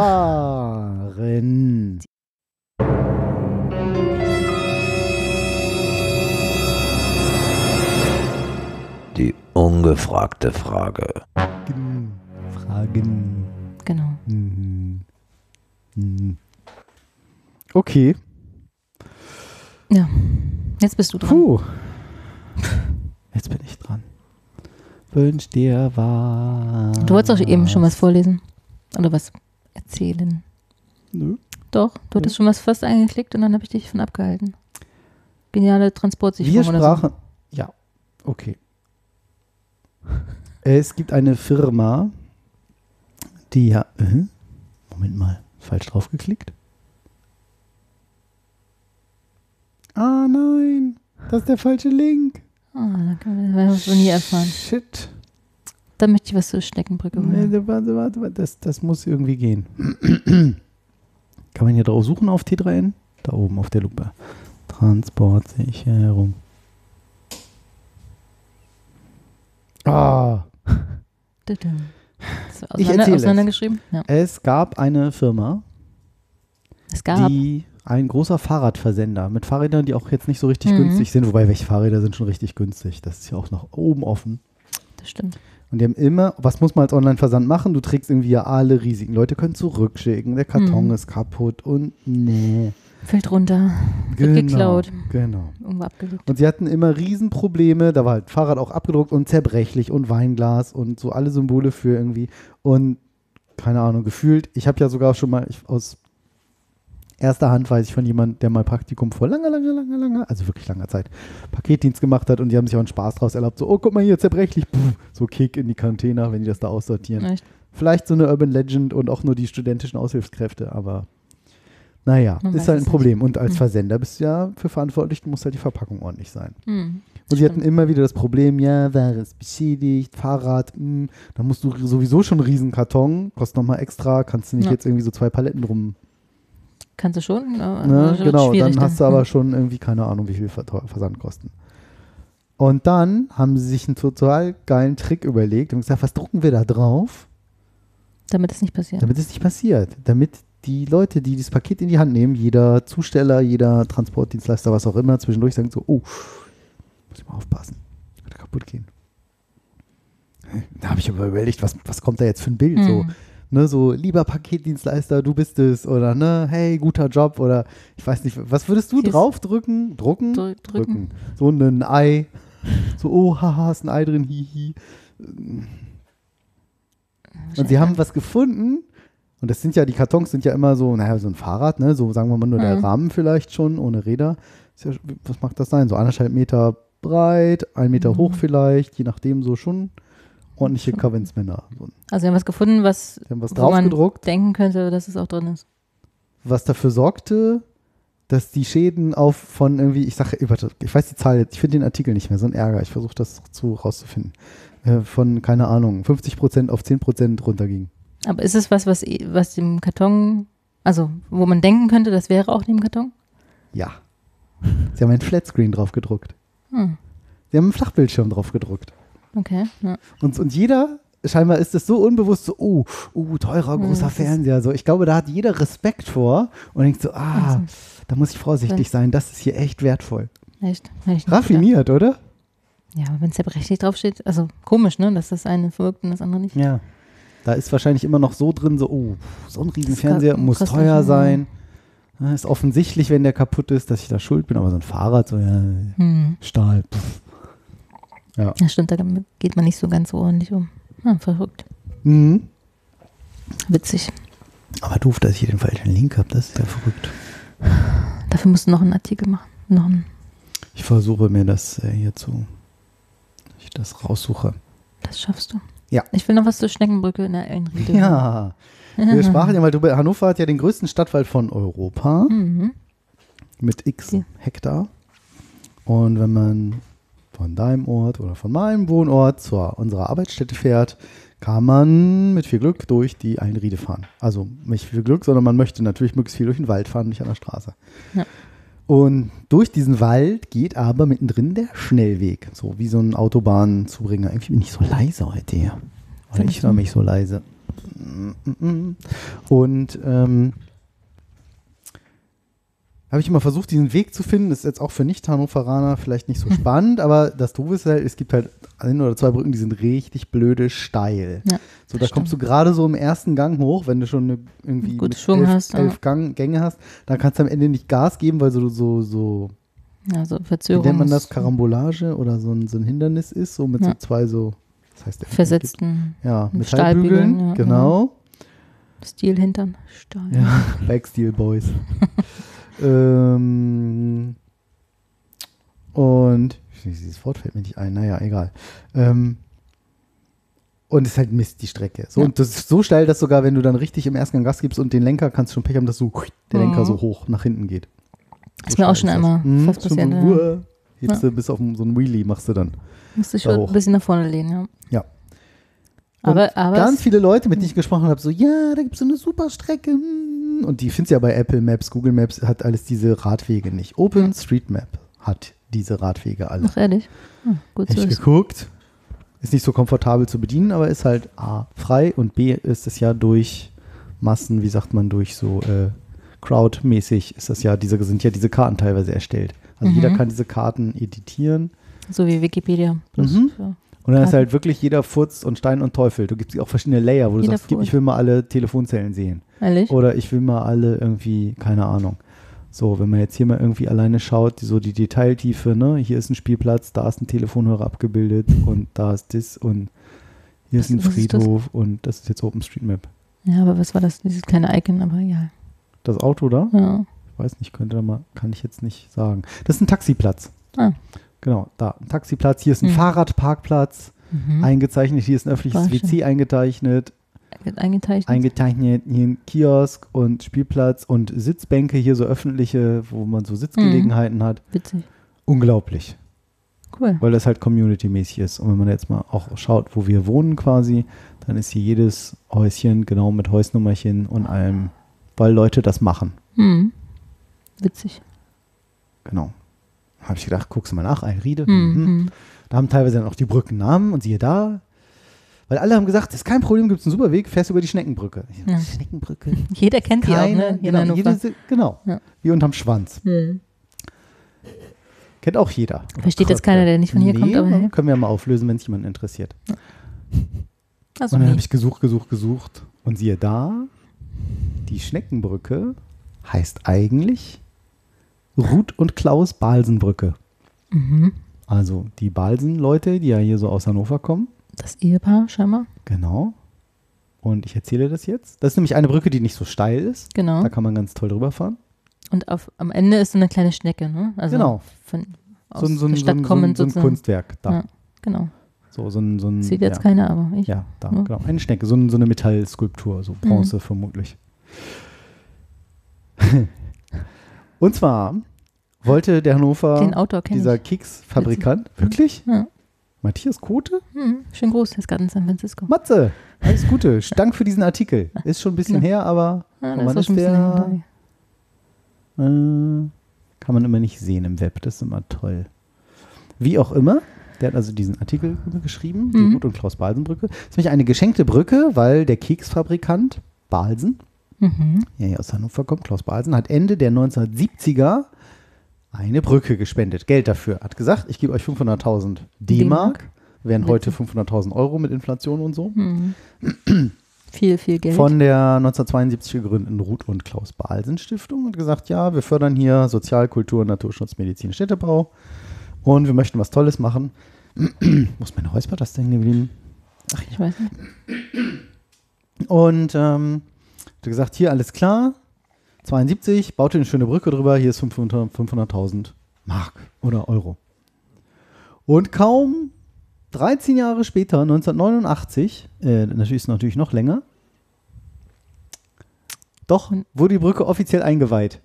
waren ungefragte Frage. Fragen. Genau. Mhm. Mhm. Okay. Ja. Jetzt bist du dran. Puh. Jetzt bin ich dran. Wünsch dir was. Du wolltest auch eben schon was vorlesen. Oder was erzählen. Nö. Doch, du hattest schon was fast eingeklickt und dann habe ich dich von abgehalten. Geniale Transportsicherung Wir oder sprachen. Ja, okay. Es gibt eine Firma, die ja. Äh, Moment mal, falsch draufgeklickt. Ah nein, das ist der falsche Link. Ah, da können wir wohl nie erfahren. Shit. Dann möchte ich was zur Schneckenbrücke holen. Nee, warte, warte, warte, das, das muss irgendwie gehen. Kann man hier drauf suchen auf T3N? Da oben auf der Lupe. Transportsicherung. Ah, Ich erzähle es. auseinandergeschrieben? Ja. es gab eine Firma, Es gab. die ein großer Fahrradversender mit Fahrrädern, die auch jetzt nicht so richtig Mhm. günstig sind, wobei welche Fahrräder sind schon richtig günstig. Das ist ja auch noch oben offen. Das stimmt. Und die haben immer, was muss man als Online-Versand machen? Du trägst irgendwie ja alle Risiken. Leute können zurückschicken, der Karton Mhm. ist kaputt und nee. Fällt runter. Wird geklaut. Genau. Irgendwo. Und sie hatten immer Riesenprobleme. Da war halt Fahrrad auch abgedruckt und zerbrechlich und Weinglas und so alle Symbole für irgendwie. Und keine Ahnung, gefühlt. Ich habe ja sogar schon mal ich, aus erster Hand weiß ich von jemandem, der mal Praktikum vor langer, langer, langer, langer, also wirklich langer Zeit, Paketdienst gemacht hat und die haben sich auch einen Spaß draus erlaubt. So, oh, guck mal hier, zerbrechlich. Puh, so Kick in die Container, wenn die das da aussortieren. Echt? Vielleicht so eine Urban Legend und auch nur die studentischen Aushilfskräfte, aber naja, Man ist halt es ein Problem. Und als Hm. Versender bist du ja für verantwortlich, muss halt die Verpackung ordentlich sein. Hm. Und sie hatten immer wieder das Problem, ja, Ware ist beschädigt, Fahrrad, mh, da musst du sowieso schon einen riesen Karton, kostet nochmal extra, kannst du nicht Ja. jetzt irgendwie so zwei Paletten drum. Kannst du schon? Ne? das wird Genau, schwierig dann hast du aber Hm. schon irgendwie keine Ahnung, wie viel Ver Versandkosten. Und dann haben sie sich einen total geilen Trick überlegt und gesagt, was drucken wir da drauf? Damit es nicht passiert. Damit es nicht passiert. Damit die Leute, die das Paket in die Hand nehmen, jeder Zusteller, jeder Transportdienstleister, was auch immer, zwischendurch sagen so, oh, muss ich mal aufpassen, könnte kaputt gehen. Da habe ich aber überlegt, was, was kommt da jetzt für ein Bild? So, Hm. ne, so, lieber Paketdienstleister, du bist es. Oder, ne, hey, guter Job. Oder, ich weiß nicht, was würdest du Kiss. draufdrücken? Drucken? Drü- drücken. So ein Ei. So, oh, haha, ist ein Ei drin, hihi. Und sie haben was gefunden. Und das sind ja, die Kartons sind ja immer so, naja, so ein Fahrrad, ne? So sagen wir mal nur der Mhm. Rahmen vielleicht schon, ohne Räder. Ja, was mag das sein? So anderthalb Meter breit, ein Meter Mhm. hoch vielleicht, je nachdem so schon ordentliche Kaventsmänner. So, Also wir haben was gefunden, was, Sie haben was wo man draufgedruckt. denken könnte, dass es auch drin ist. was dafür sorgte, dass die Schäden auf von irgendwie, ich sage, ich weiß die Zahl jetzt, ich finde den Artikel nicht mehr, so ein Ärger, ich versuche das zu rauszufinden, äh, von, keine Ahnung, 50% auf 10% runterging. Aber ist es was, was, was dem Karton, also wo man denken könnte, das wäre auch dem Karton? Ja. Sie haben ein Flatscreen drauf gedruckt. Hm. Sie haben einen Flachbildschirm drauf gedruckt. Okay. Ja. Und, und jeder, scheinbar ist es so unbewusst so, oh, oh teurer, Ja, großer ist- Fernseher. So, ich glaube, da hat jeder Respekt vor und denkt so, ah, da muss ich vorsichtig sein, das ist hier echt wertvoll. Echt? Raffiniert, oder? gedacht. Ja, aber wenn es zerbrechlich draufsteht, also komisch, ne, dass das eine wirkt und das andere nicht. Ja. Da ist wahrscheinlich immer noch so drin, so, oh, so ein riesen Das Fernseher kostet- muss teuer sein. Ja, ist offensichtlich, wenn der kaputt ist, dass ich da schuld bin, aber so ein Fahrrad, so, ja, Hm. Stahl, pff. Ja. Ja, stimmt, da geht man nicht so ganz ordentlich um. Ah, verrückt. Mhm. Witzig. Aber doof, dass ich hier den falschen Link habe, das ist ja verrückt. Dafür musst du noch einen Artikel machen. Noch einen, Ich versuche mir das äh, hier zu, dass ich das raussuche. das schaffst du. Ja. Ich will noch was zur Schneckenbrücke in der Ellenriede. Ja. Wir sprachen ja mal drüber, Hannover hat ja den größten Stadtwald von Europa Mhm. mit x Hektar. Und wenn man von deinem Ort oder von meinem Wohnort zu unserer Arbeitsstätte fährt, kann man mit viel Glück durch die Einriede fahren. Also nicht viel Glück, sondern man möchte natürlich möglichst viel durch den Wald fahren, nicht an der Straße. Ja. Und durch diesen Wald geht aber mittendrin der Schnellweg, so wie so ein Autobahnzubringer. Irgendwie bin ich so leise heute hier. Oder ich höre mich so leise. Und ähm, habe ich immer versucht, diesen Weg zu finden. Das ist jetzt auch für Nicht-Hannoveraner vielleicht nicht so spannend, aber das Doofe ist halt, es gibt halt ein oder zwei Brücken, die sind richtig blöde steil. Ja, so, da kommst du gerade so im ersten Gang hoch, wenn du schon eine, irgendwie Guten mit Schwung elf, hast, ja. elf Gang, Gänge hast, dann kannst du am Ende nicht Gas geben, weil so, so, so Also wie Verzögerung. nennt man das, Karambolage oder so ein, so ein Hindernis ist, so mit so Ja. zwei so, was heißt der? Versetzten Ja, mit Metallbügeln, ja, genau. Stilhintern. Stahl. Ja, Backsteel Boys. ähm, und dieses Wort fällt mir nicht ein, naja, egal. Ähm, und es ist halt Mist, die Strecke. So, Ja. Und das ist so steil, dass sogar, wenn du dann richtig im ersten Gang Gas gibst und den Lenker, kannst du schon Pech haben, dass so der Lenker Mhm. so hoch nach hinten geht. Ist So mir auch schon ist einmal Mhm, fast passiert, ja. hebst du bis auf so einen Wheelie, machst du dann. Musste ich Da schon ein bisschen nach vorne lehnen, ja. Ja. Aber, und aber ganz es- viele Leute, mit denen ich gesprochen habe, so, ja, da gibt es so eine super Strecke. Und die findest du ja bei Apple Maps, Google Maps hat alles diese Radwege nicht. OpenStreetMap hat diese Radwege alle. Ach, ehrlich? Hm, gut zu Ich geguckt. Ist nicht so komfortabel zu bedienen, aber ist halt A, frei und B, ist es ja durch Massen, wie sagt man, durch so äh, Crowd-mäßig ist das ja, diese, sind ja diese Karten teilweise erstellt. Also Mhm. jeder kann diese Karten editieren. So wie Wikipedia. Mhm. für- Und dann ist halt wirklich jeder Furz und Stein und Teufel. Du gibst auch verschiedene Layer, wo du Jeder sagst, gib, ich Furz. will mal alle Telefonzellen sehen. Ehrlich? Oder ich will mal alle irgendwie, keine Ahnung. So, wenn man jetzt hier mal irgendwie alleine schaut, die- so die Detailtiefe, ne? Hier ist ein Spielplatz, da ist ein Telefonhörer abgebildet und da ist das und hier ist Was- ein was ist das? Friedhof und das ist jetzt OpenStreetMap. Ja, aber was war das? Dieses kleine Icon, aber ja. Das Auto da? Ja. Ich weiß nicht, könnte da mal, kann ich jetzt nicht sagen. Das ist ein Taxiplatz. Ah. Genau, da ein Taxiplatz, hier ist ein Mhm. Fahrradparkplatz Mhm. eingezeichnet, hier ist ein öffentliches War schön. WC eingezeichnet, Wird eingezeichnet. eingezeichnet, hier ein Kiosk und Spielplatz und Sitzbänke, hier so öffentliche, wo man so Sitzgelegenheiten hat. Witzig. Unglaublich, Cool. weil das halt community-mäßig ist. Und wenn man jetzt mal auch schaut, wo wir wohnen quasi, dann ist hier jedes Häuschen genau mit Hausnummerchen und allem, weil Leute das machen. Hm. Witzig. Genau. Habe ich gedacht, guckst du mal nach, Einriede. Mhm. Mhm. Da haben teilweise dann auch die Brücken Namen und siehe da. Weil alle haben gesagt, ist kein Problem, gibt es einen super Weg, fährst über die Schneckenbrücke. Ja. Schneckenbrücke? Jeder kennt die auch, Keine, ne? Genau, jede, genau. Ja. Wie unterm Schwanz. Hm. Kennt auch jeder. Versteht jetzt keiner, der nicht von hier nee, kommt, aber können wir mal auflösen, wenn es jemanden interessiert. Also und dann habe ich gesucht, gesucht, gesucht. Und siehe da, die Schneckenbrücke heißt eigentlich Ruth und Klaus Balsenbrücke. Mhm. Also die Balsen-Leute, die ja hier so aus Hannover kommen. Das Ehepaar scheinbar. Genau. Und ich erzähle das jetzt. Das ist nämlich eine Brücke, die nicht so steil ist. Genau. Da kann man ganz toll drüber fahren. Und auf, am Ende ist so eine kleine Schnecke, ne? Also Genau. Von, aus So ein, so ein, der so Stadt so ein, kommend so ein. Kunstwerk da. Ja, genau. So, so ein, so ein, Sieht jetzt ja. keiner, aber ich. Ja, da, Ja. genau. Eine Schnecke, so, so eine Metallskulptur, so Bronze vermutlich. Und zwar wollte der Hannover, dieser. Keksfabrikant, wirklich? Ja. Matthias Kote? Hm, schön groß, der ist gerade in San Francisco. Matze, alles Gute. Dank für diesen Artikel. Ist schon ein bisschen Ja. her, aber Ja, wann ein bisschen der? Äh, kann man immer nicht sehen im Web, das ist immer toll. Wie auch immer, der hat also diesen Artikel geschrieben, die Mhm. Ruth und Klaus Balsenbrücke. Das ist nämlich eine geschenkte Brücke, weil der Keksfabrikant Balsen, Mhm. der hier aus Hannover kommt, Klaus Balsen, hat Ende der 1970er eine Brücke gespendet. Geld dafür. Hat gesagt, ich gebe euch 500.000 D-Mark, wären heute 500.000 Euro mit Inflation und so. Mhm. viel, viel Geld. Von der 1972 gegründeten Ruth und Klaus Balsen Stiftung und gesagt, ja, wir fördern hier Sozial-, Kultur-, Naturschutz, Medizin, Städtebau und wir möchten was Tolles machen. Ist meine Räuspertaste hängen geblieben? ich weiß nicht. Und ähm, hat gesagt, hier alles klar, 72, baut ihr eine schöne Brücke drüber, hier ist 500 500.000 Mark oder Euro. Und kaum 13 Jahre später, 1989, äh, natürlich ist natürlich noch länger, doch wurde die Brücke offiziell eingeweiht.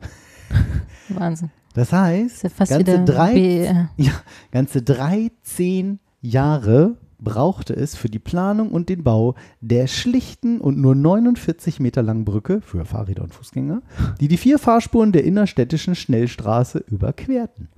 Wahnsinn. Das heißt, ganze, drei, BER. ja, ganze 13 Jahre brauchte es für die Planung und den Bau der schlichten und nur 49 Meter langen Brücke für Fahrräder und Fußgänger, die die vier Fahrspuren der innerstädtischen Schnellstraße überquerten.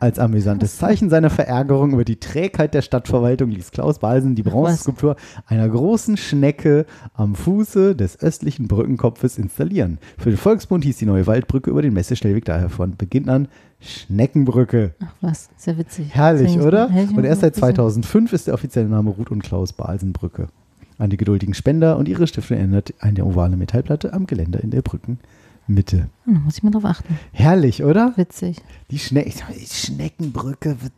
Als amüsantes Zeichen seiner Verärgerung über die Trägheit der Stadtverwaltung ließ Klaus Balsen die Bronzeskulptur einer großen Schnecke am Fuße des östlichen Brückenkopfes installieren. Für den Volksbund hieß die neue Waldbrücke über den Messestellweg daher von Beginn an Schneckenbrücke. Ach was, sehr witzig. Herrlich, oder? Und erst seit noch gesehen. 2005 ist der offizielle Name Ruth und Klaus Balsenbrücke. An die geduldigen Spender und ihre Stiftung erinnert eine ovale Metallplatte am Geländer in der Brückenmitte. Hm, Da muss ich mal drauf achten. Herrlich, oder? Witzig. Die, Schne die Schneckenbrücke. wird-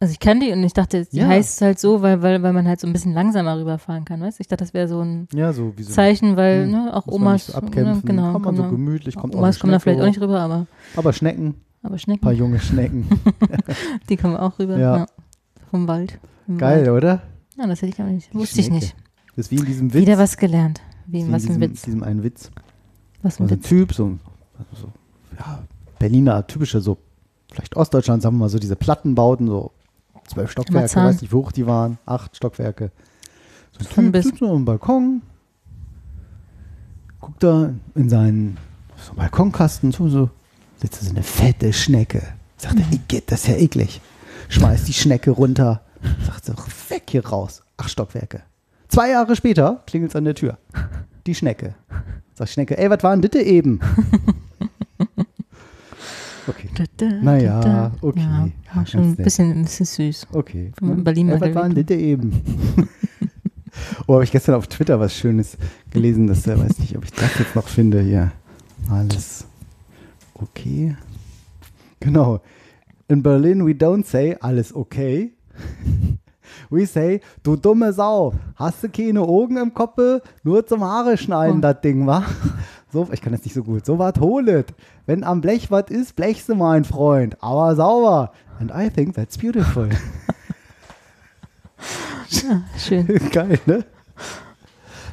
Also ich kann die und ich dachte, die Ja. heißt halt so, weil, weil, weil man halt so ein bisschen langsamer rüberfahren kann, weißt du? Ich dachte, das wäre so ein Ja, so wie so Zeichen, weil Hm, ne, auch Omas, so abkämpfen, ne, genau, kann man so genau. gemütlich, kommt auch Omas kommen da vielleicht auch nicht rüber, aber, Aber Schnecken, aber ein Schnecken, paar junge Schnecken. die kommen auch rüber. Ja. Ja. Vom Wald. Geil, Wald. oder? Ja, das hätte ich aber nicht. Wusste ich nicht. Das ist wie in diesem Witz. Wieder was gelernt. Wie, wie in was diesem, Witz. diesem einen Witz. Was So ein ein Witz. Typ, so, so ja, Berliner, typische, so, vielleicht Ostdeutschland, sagen wir mal so, diese Plattenbauten, so zwölf Stockwerke, Marzahn. weiß nicht, wie hoch die waren, acht Stockwerke. So ein Typ sitzt so am Balkon, guckt da in seinen so Balkonkasten, so, so sitzt da so eine fette Schnecke. Sagt er, "Igitt, das ist ja eklig. Schmeißt die Schnecke runter, sagt so, weg hier raus. Acht Stockwerke. Zwei Jahre später klingelt es an der Tür. Die Schnecke. Sagt Schnecke, ey, was war denn das eben? Okay. Da, da, Naja, da, okay. Ja, Ja, schon ein bisschen, ein bisschen süß. Okay. Ne? Berlin ja, mal was war denn gewinnt. das eben? oh, habe ich gestern auf Twitter was Schönes gelesen, dass der, weiß nicht, ob ich das jetzt noch finde hier. Alles okay. Genau. In Berlin we don't say alles okay. We say, du dumme Sau, hast du keine Augen im Kopf? Nur zum Haare schneiden, Oh. das Ding, wa? So, ich kann das nicht so gut. So was holet. Wenn am Blech was ist, blechst du, mein Freund. Aber sauber. And I think that's beautiful. Ja, schön. Geil, ne?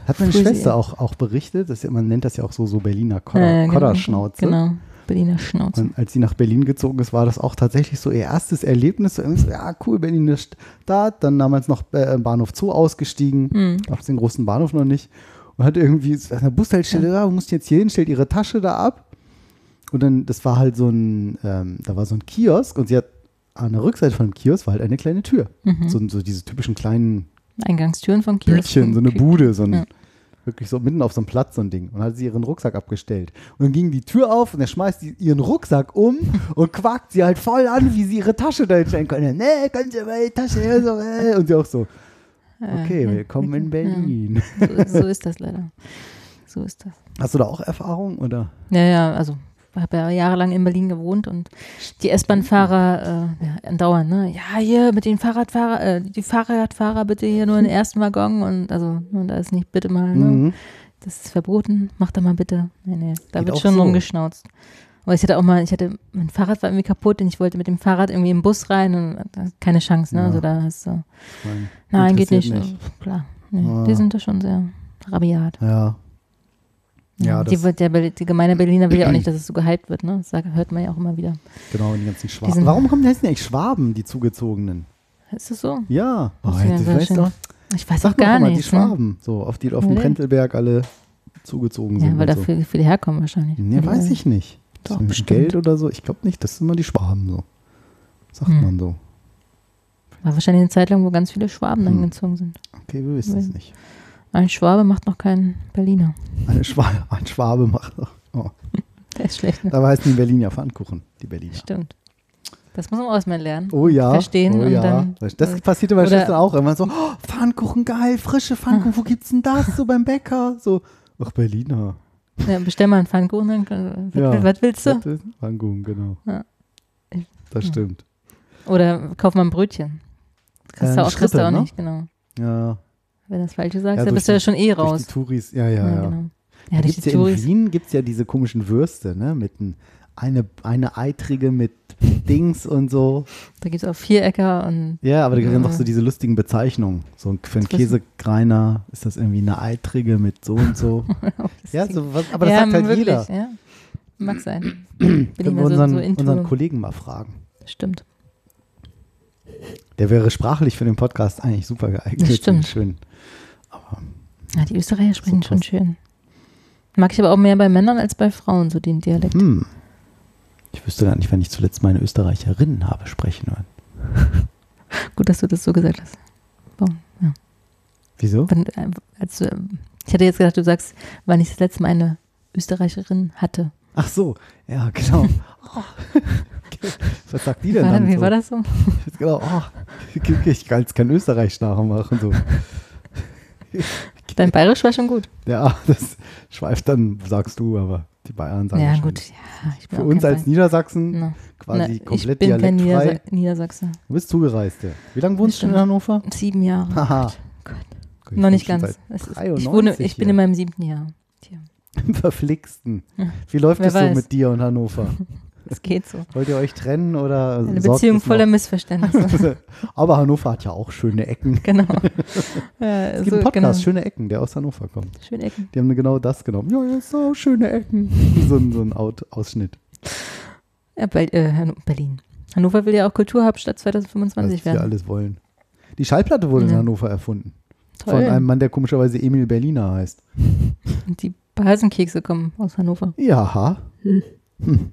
Hat meine. Schwester auch, auch berichtet, das ist ja, man nennt das ja auch so, so Berliner Kodder, Äh, Kodderschnauze. Genau, Berliner Schnauze. Und als sie nach Berlin gezogen ist, war das auch tatsächlich so ihr erstes Erlebnis. So, ja, cool, Berlin ist Stadt. Dann damals noch äh, im Bahnhof Zoo ausgestiegen. Mhm. Gab es den großen Bahnhof noch nicht. Und hat irgendwie an der Bushaltestelle, ja, du musst jetzt hier hin, stellt ihre Tasche da ab. Und dann, das war halt so ein, ähm, da war so ein Kiosk und sie hat an der Rückseite von dem Kiosk war halt eine kleine Tür. Mhm. So, so diese typischen kleinen Eingangstüren von Kiosken. Bütchen, so eine Bude, so ein, Ja. Wirklich so mitten auf so einem Platz, so ein Ding. Und dann hat sie ihren Rucksack abgestellt. Und dann ging die Tür auf und er schmeißt die, ihren Rucksack um und quakt sie halt voll an, wie sie ihre Tasche da hinstellen können. Nee, können Sie meine Tasche her? So, äh. Und sie auch so, okay, ja, willkommen in ja. Berlin. So, so ist das leider. So ist das. Hast du da auch Erfahrung? Oder? Ja, ja, also habe ja jahrelang in Berlin gewohnt und die S-Bahn-Fahrer äh, ja, andauernd, ne? Ja, hier mit den Fahrradfahrer, äh, die Fahrradfahrer bitte hier nur in den ersten Waggon und also und da ist nicht bitte mal, ne? Mhm. Das ist verboten, mach da mal bitte. Nee, nee, da Geht wird schon so. rumgeschnauzt. Aber ich hatte auch mal, ich hatte, mein Fahrrad war irgendwie kaputt und ich wollte mit dem Fahrrad irgendwie im Bus rein und da- keine Chance, ne? Ja. Also da hast du, Nein, geht nicht. nicht. Klar, nee, Ah. die sind da schon sehr rabiat. Ja. Ja, die, wird, der, die gemeine Berliner will ja auch nicht, dass es so gehypt wird, ne? Das hört man ja auch immer wieder. genau, die ganzen Die Schwaben. sind- Warum kommen die heißen die eigentlich Schwaben, die Zugezogenen? Ist das so? Ja. Oh, Das ja weißt du, Ich weiß sag auch gar nicht. die ne? Schwaben, so auf, die, auf dem Nee. Prentelberg alle zugezogen sind. Ja, weil da so. viele, viele herkommen wahrscheinlich. Nee, weiß die- ich nicht. Doch, so. Geld oder so. Ich glaube nicht, das sind immer die Schwaben so. Sagt Hm. man so. War wahrscheinlich eine Zeit lang, wo ganz viele Schwaben Hm. eingezogen sind. Okay, wir wissen es nicht. Ein Schwabe macht noch keinen Berliner. Eine Schwabe, ein Schwabe macht noch. Oh. Der ist schlecht. Ne? Dabei heißen die in Berlin ja Pfannkuchen, die Berliner. Stimmt. Das muss man auch mal lernen. Oh ja. Verstehen oh und ja. dann- das passierte bei Schwestern auch immer so, oh, Pfannkuchen geil, frische Pfannkuchen, wo gibt's denn das? So beim Bäcker. So, ach, Berliner. Ja, bestell mal einen Pfannkuchen, dann was, Ja. was willst du? Pfannkuchen, genau. Ja. Das stimmt. Oder kauf mal ein Brötchen. Kriegst Äh, du auch, kriegst du Schrippe, auch ne? nicht, genau. Ja. Wenn du das Falsche sagst, Ja, dann durch bist du ja schon eh Durch raus. die Touris, ja, ja, ja. genau. Ja, durch gibt's ja in. Wien gibt es ja diese komischen Würste, ne? Mit ein, eine, eine eitrige mit Dings und so. Da gibt es auch Vierecker und Ja, aber da gibt es Ja. noch so diese lustigen Bezeichnungen. So ein- für einen Käsekreiner ist das irgendwie eine eitrige mit so und so. ja, so was, aber das ja, sagt halt wirklich, jeder. Ja. Mag sein. Können wir unseren, so unseren Kollegen mal fragen. Stimmt. Der wäre sprachlich für den Podcast eigentlich super geeignet. Das stimmt. Schön. Ja, die Österreicher sprechen So schon schön. Mag ich aber auch mehr bei Männern als bei Frauen, so den Dialekt. Hm. Ich wüsste gar nicht, wenn ich zuletzt meine Österreicherin habe sprechen hören. Gut, dass du das so gesagt hast. Wow, ja. Wieso? Wenn, äh, als, äh, ich hätte jetzt gedacht, du sagst, wann ich das letzte Mal eine Österreicherin hatte. Ach so, ja, genau. Oh. Was sagt die denn War, dann wie so? war das so? Genau, oh, ich kann jetzt kein Österreich nachmachen. So. Dein Bayerisch war schon gut. Ja, das schweift dann, sagst du, aber die Bayern sagen Ja, gut. Ja, ich Für uns als Bayer- Niedersachsen Na. quasi Na, ich komplett bin kein dialektfrei. Niedersa Niedersachse. Du bist zugereist, ja. Wie lange wohnst du in. Hannover? Sieben Jahre. Haha. Ich Noch nicht schon ganz. seit Es ist, ich, 93 wohne, ich bin in meinem siebten Jahr. Tja, Im Verflixten. Wie läuft Wer es so weiß. mit dir und Hannover? Es geht so. Wollt ihr euch trennen oder Eine Beziehung voller Missverständnisse. Aber Hannover hat ja auch schöne Ecken. genau. Ja, Es gibt so, einen Podcast, genau. schöne Ecken, der aus Hannover kommt. Schöne Ecken. Die haben genau das genommen. Ja, ja, so schöne Ecken. so ein, so ein Out Ausschnitt. Ja, Be äh, Berlin. Hannover will ja auch Kulturhauptstadt 2025 was wir werden. alles wollen. Die Schallplatte wurde in Ja. Hannover erfunden. Toll. Von einem Mann, der komischerweise Emil Berliner heißt. Und die Hasenkekse kommen aus Hannover. Ja. Hm.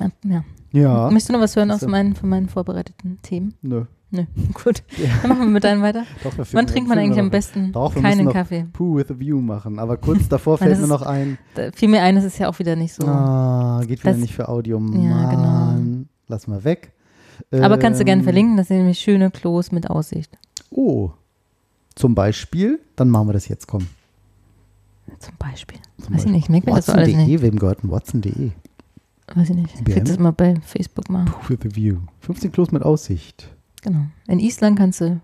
Ja. ja. Ja. Möchtest du noch was hören aus meinen, von meinen vorbereiteten Themen? Nö. Nö, gut. Dann machen wir mit deinem weiter. Doch, wir Wann trinkt man eigentlich am besten Doch, wir keinen Kaffee? Pooh with a View machen. Aber kurz davor fällt mir noch ein. Fiel mir ein, das ist ja auch wieder nicht so. Ah, geht wieder Das- nicht für Audio. Ja, Mann. genau. Lass mal weg. Aber kannst du gerne Ähm, verlinken, das sind nämlich schöne Klos mit Aussicht. Oh. Zum Beispiel, dann machen wir das jetzt, komm. Zum Beispiel. Zum Weiß ich nicht, ich merke mir das so alles Watson.de, nicht. wem gehört denn Watson.de? Weiß ich nicht. Ich IBM? krieg das mal bei Facebook mal. Pooh with a View. 15 Klos mit Aussicht. Genau. In Island kannst du.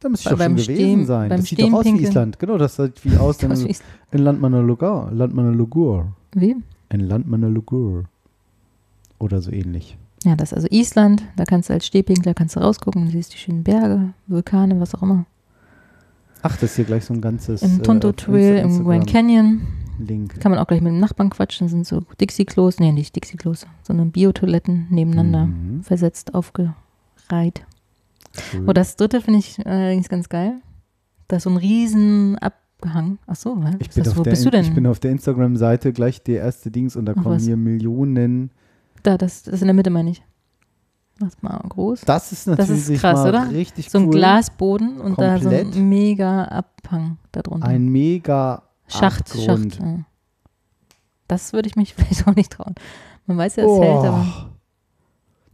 Da müsste ich doch schon gewesen Stehen- sein. Das sieht doch aus wie Stehenpinkeln. Island. Genau, das sieht wie aus in, wie in Landmannalaugar. Landmannalaugar. Wie? In Landmannalaugar. Oder so ähnlich. Ja, das ist also Island. Da kannst du als Stehpinkler kannst du rausgucken, du siehst die schönen Berge, Vulkane, was auch immer. Ach, das ist hier gleich so ein ganzes Im Tonto äh, Trail, im Grand Canyon. Link. Kann man auch gleich mit dem Nachbarn quatschen. Das sind so Dixie-Klos, nee, nicht Dixie-Klos, sondern Biotoiletten nebeneinander Mhm. versetzt aufgereiht. Cool. Oh, das dritte finde ich allerdings ganz geil. Da ist so ein riesen Abhang. Ach so, hä? ich bin, auf wo bist du denn? ich bin auf der Instagram-Seite gleich der erste Dings und da Ach, kommen was? hier Millionen. da, das, das in der Mitte meine ich. Mach's mal groß. Das ist Das natürlich ist krass, mal oder? richtig so ein cool. Glasboden und da so Komplett. ein mega Abhang darunter. Ein mega Schacht, Abgrund. Schacht. Ja. Das würde ich mich vielleicht auch nicht trauen. Man weiß ja, es Oh. hält, aber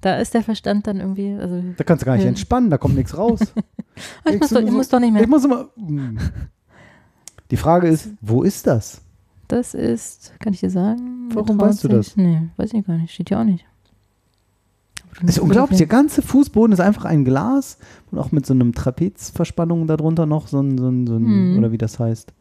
da ist der Verstand dann irgendwie. Also, Da kannst du gar nicht entspannen, da kommt nichts raus. Ich, muss doch, ich so- muss doch nicht mehr. Ich muss immer. Mm. Die Frage ist, wo ist das? Das ist, kann ich dir sagen? Warum weißt du das? Nee, weiß ich gar nicht. Steht ja auch nicht. Das ist unglaublich. Der ganze Fußboden ist einfach ein Glas und auch mit so einem Trapezverspannung darunter noch so ein, so ein, so ein Hm. oder wie das heißt.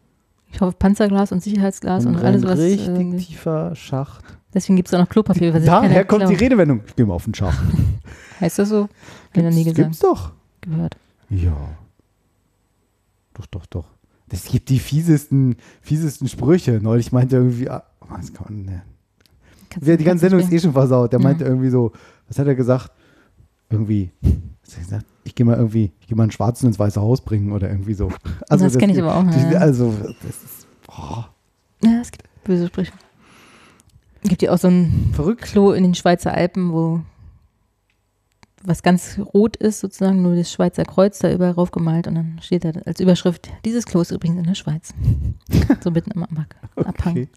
Ich hoffe, Panzerglas und Sicherheitsglas ein, und alles, was. richtig irgendwie- tiefer Schacht. Deswegen gibt es auch noch Klopapier. was Daher kommt die. Redewendung. Ich gehe mal auf den Schacht. Heißt das so? Ich noch nie Gibt's, gesagt. gibt's doch. Gehört. Ja. Doch, doch, doch. Das gibt die fiesesten, fiesesten Sprüche. Neulich meinte er irgendwie, ah, was kann man, du- Die ganze du Sendung ist eh schon versaut. Der meinte irgendwie so, was hat er gesagt? Irgendwie, gesagt? Ich gehe mal irgendwie, ich gehe mal einen Schwarzen ins Weiße Haus bringen oder irgendwie so. Das kenn ich gibt- aber auch, die- ja. Also, das ist oh, Ja, es gibt böse Sprüche. Gibt ja auch so ein verrückt. Klo in den Schweizer Alpen, wo was ganz rot ist, sozusagen nur das Schweizer Kreuz da überall raufgemalt und dann steht da als Überschrift, dieses Klo ist übrigens in der Schweiz. so mitten im Abhang. Abhang. Okay.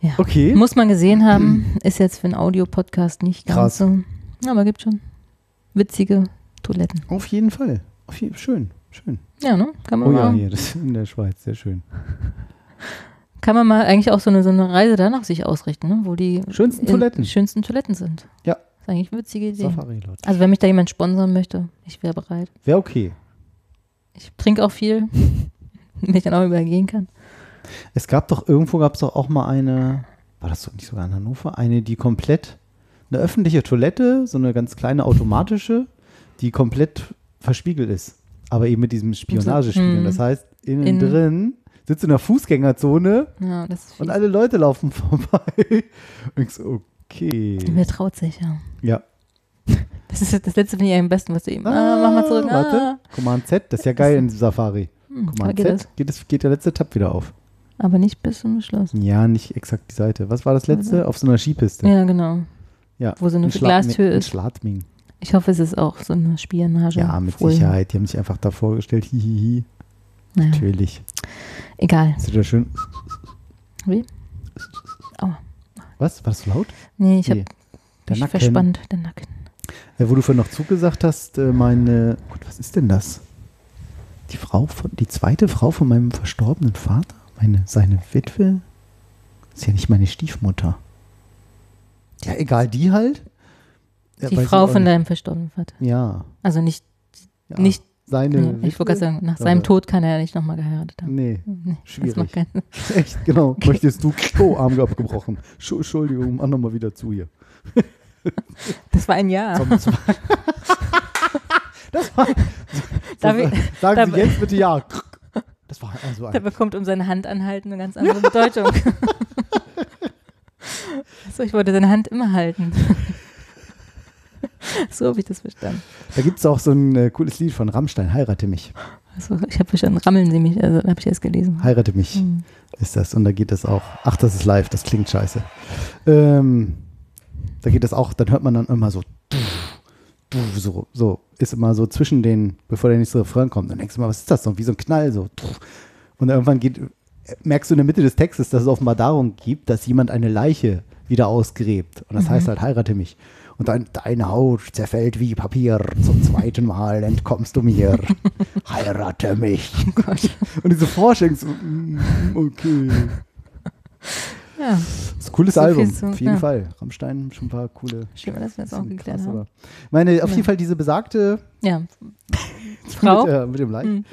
Ja. Okay. Muss man gesehen haben, ist jetzt für einen Audiopodcast nicht ganz Krass. so. Aber gibt schon witzige Toiletten. Auf jeden Fall. Auf jeden, schön, schön. Ja, ne? Kann man Oh ja, mal, hier, das ist in der Schweiz, sehr schön. kann man mal eigentlich auch so eine, so eine Reise danach sich ausrichten, ne? wo die Schönsten Toiletten. schönsten Toiletten sind. Ja. Das ist eigentlich eine witzige Idee. Safari Lodge. Also wenn mich da jemand sponsern möchte, ich wäre bereit. Wäre okay. Ich trinke auch viel, wenn ich dann auch übergehen kann. Es gab doch, irgendwo gab es doch auch mal eine, war das doch nicht sogar in Hannover, eine, die komplett, eine öffentliche Toilette, so eine ganz kleine automatische, die komplett verspiegelt ist. Aber eben mit diesem Spionagespiegeln. hm. Das heißt, innen In- drin sitzt in der Fußgängerzone Ja, das und alle Leute laufen vorbei. Und ich so, okay. Wer traut sich, ja. Ja. Das ist das letzte finde ich am besten, was du eben. Ah, mach mal zurück. Warte. Ah. Command Z, das ist ja geil in Safari. Hm, Command geht Z, das? geht, es, geht der letzte Tab wieder auf. Aber nicht bis zum Schluss. Ja, nicht exakt die Seite. Was war das letzte? Auf so einer Skipiste. Ja, genau. Ja. Wo so eine Glastür ist. Schladming. Ich hoffe, es ist auch so eine Spionage. Ja, mit Folie. Sicherheit. Die haben sich einfach da vorgestellt. Hihihi. Naja. Natürlich. Egal. Ist wieder schön. Wie? Aua. Was? War das laut? Nee, ich Nee. habe mich Nacken. verspannt. Der Nacken. Ja, wo du vorhin noch zugesagt hast, äh, meine. Gott, was ist denn das? Die Frau von, die zweite Frau von meinem verstorbenen Vater? Meine, seine Witwe? Ist ja nicht meine Stiefmutter. Ja, egal, die halt. Ja, Die Frau von deinem verstorbenen Vater. Ja. Also nicht, ja. nicht seine. nee, ich wollte gerade sagen, nach seinem Tod kann er ja nicht nochmal geheiratet haben. Nee, Nee, schwierig. Das macht keinen Echt, genau. Möchtest du. Oh, Arm abgebrochen. Schu- Entschuldigung, mach nochmal wieder zu hier. Das war ein Jahr. Das war. Darf so, sagen Sie jetzt bitte ja. Das war also Der ein. bekommt um seine Hand anhalten eine ganz andere Bedeutung. So, ich wollte seine Hand immer halten. so habe ich das verstanden. Da gibt es auch so ein äh, cooles Lied von Rammstein, Heirate mich. Also, ich habe verstanden, rammeln Sie mich, also habe ich erst gelesen. Heirate mich Hm. ist das. Und da geht es auch. Ach, das ist live, das klingt scheiße. Ähm, da geht es auch, dann hört man dann immer so. So, so ist immer so zwischen den, bevor der nächste Refrain kommt. Dann denkst du mal, was ist das so? Wie so ein Knall, so. Und irgendwann geht, merkst du in der Mitte des Textes, dass es offenbar darum geht, dass jemand eine Leiche wieder ausgräbt. Und das Mhm. heißt halt, heirate mich. Und dann deine Haut zerfällt wie Papier. Zum zweiten Mal entkommst du mir. heirate mich. Und diese Vorstellung so, mm, okay. Ja, Das ist ein cooles So Album, zu- auf jeden ja. Fall. Rammstein, schon ein paar coole. schön, dass wir das auch geklärt krass, haben. Meine, auf Ja. jeden Fall diese besagte Ja, Frau? mit, äh, mit dem Leich. Mhm.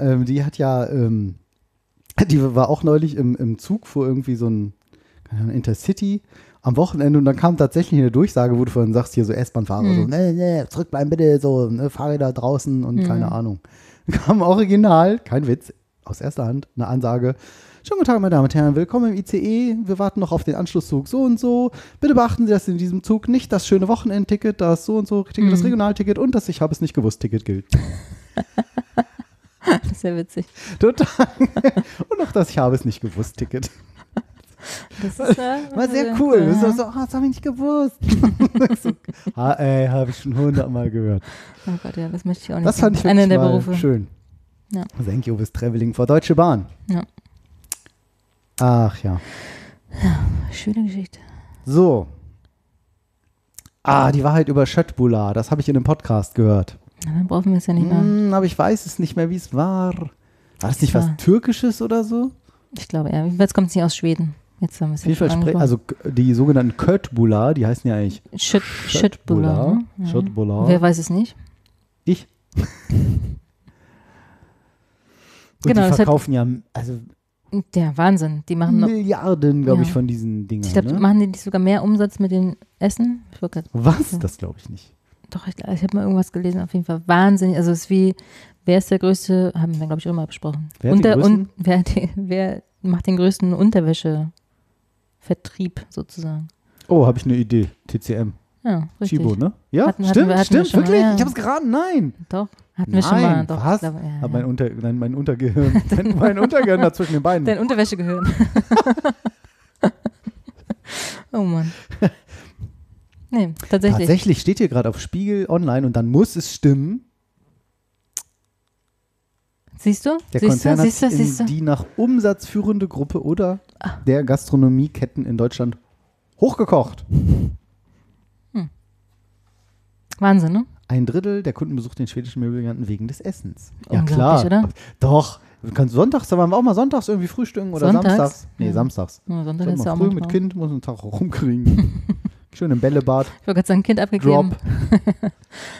Ähm, die hat ja, ähm, die war auch neulich im, im Zug vor irgendwie so ein Intercity am Wochenende und dann kam tatsächlich eine Durchsage, wo du vorhin sagst, hier so S-Bahn-Fahrer, Mhm. so, nee, nee, zurückbleiben bitte, so, ne, Fahrräder draußen und Mhm. keine Ahnung. Dann kam original, kein Witz, aus erster Hand, eine Ansage. Schönen guten Tag, meine Damen und Herren, willkommen im ICE. Wir warten noch auf den Anschlusszug so und so. Bitte beachten Sie, dass in diesem Zug nicht das schöne Wochenendticket, das so und so Ticket, das Mhm. Regionalticket und das Ich habe es nicht gewusst Ticket gilt. das ist ja witzig. Total. Und auch das Ich habe es nicht gewusst Ticket. Das ist, äh, War sehr cool. ja. Das war so, ah, das habe ich nicht gewusst. so, ah, ey, habe ich schon hundertmal gehört. Oh Gott, ja, das möchte ich auch nicht. Das fand ich. Einer der mal Berufe. schön. Ja. Thank you fürs Traveling for Deutsche Bahn. Ja. Ach ja. Schöne Geschichte. So. Ah, die Wahrheit über Schöttbula. Das habe ich in einem Podcast gehört. Na, dann brauchen wir es ja nicht mehr. Hm, aber ich weiß es nicht mehr, wie es war. War das nicht was war- Türkisches oder so? Ich glaube, ja. Jedenfalls kommt es nicht aus Schweden. Jetzt haben wir es angesprochen. also die sogenannten Köttbula, die heißen ja eigentlich Schüttbula. ne? Ja. Schöttbula. Wer weiß es nicht? Ich. Und Genau, die verkaufen ja also Der Wahnsinn. Die machen Milliarden, glaube ich, Ja. von diesen Dingen. ich glaube, ne? machen die nicht sogar mehr Umsatz mit den Essen? Ich Was? Das glaube ich nicht. Doch, ich, ich habe mal irgendwas gelesen, auf jeden Fall wahnsinnig. Also es ist wie, wer ist der größte, haben wir, glaube ich, immer besprochen. Wer größten? und, wer, wer macht den größten Unterwäschevertrieb sozusagen? Oh, habe ich eine Idee. TCM. Ja, richtig. Chibo, ne? Ja, Hatten- hatten stimmt, wir- hatten wir stimmt, schon mal, wirklich. ja. Ich habe es geraten. Nein. Doch, hatten wir schon mal. Nein, Doch, was? Glaube, ja, ja. mein, Unter, nein, mein Untergehirn. mein, mein Untergehirn da zwischen den Beinen. Dein Unterwäschegehirn. oh Mann. Nee, tatsächlich. Tatsächlich steht hier gerade auf Spiegel online und dann muss es stimmen. Siehst du? Der siehst Konzern du? Siehst du? hat Siehst du? die nach Umsatz führende Gruppe oder Ah. der Gastronomieketten in Deutschland hochgekocht. Wahnsinn, ne? Ein Drittel der Kunden besucht den schwedischen Möbelgiganten wegen des Essens. Ja klar. oder? Doch. Du kannst sonntags, da waren wir auch mal sonntags irgendwie frühstücken oder Sonntags? samstags. Nee, Ja. samstags. Ja, Sonntag ist ja auch früh mit. Kind, muss einen Tag auch rumkriegen. Schön im Bällebad. Ich wollte gerade sagen, Kind abgegeben. Drop.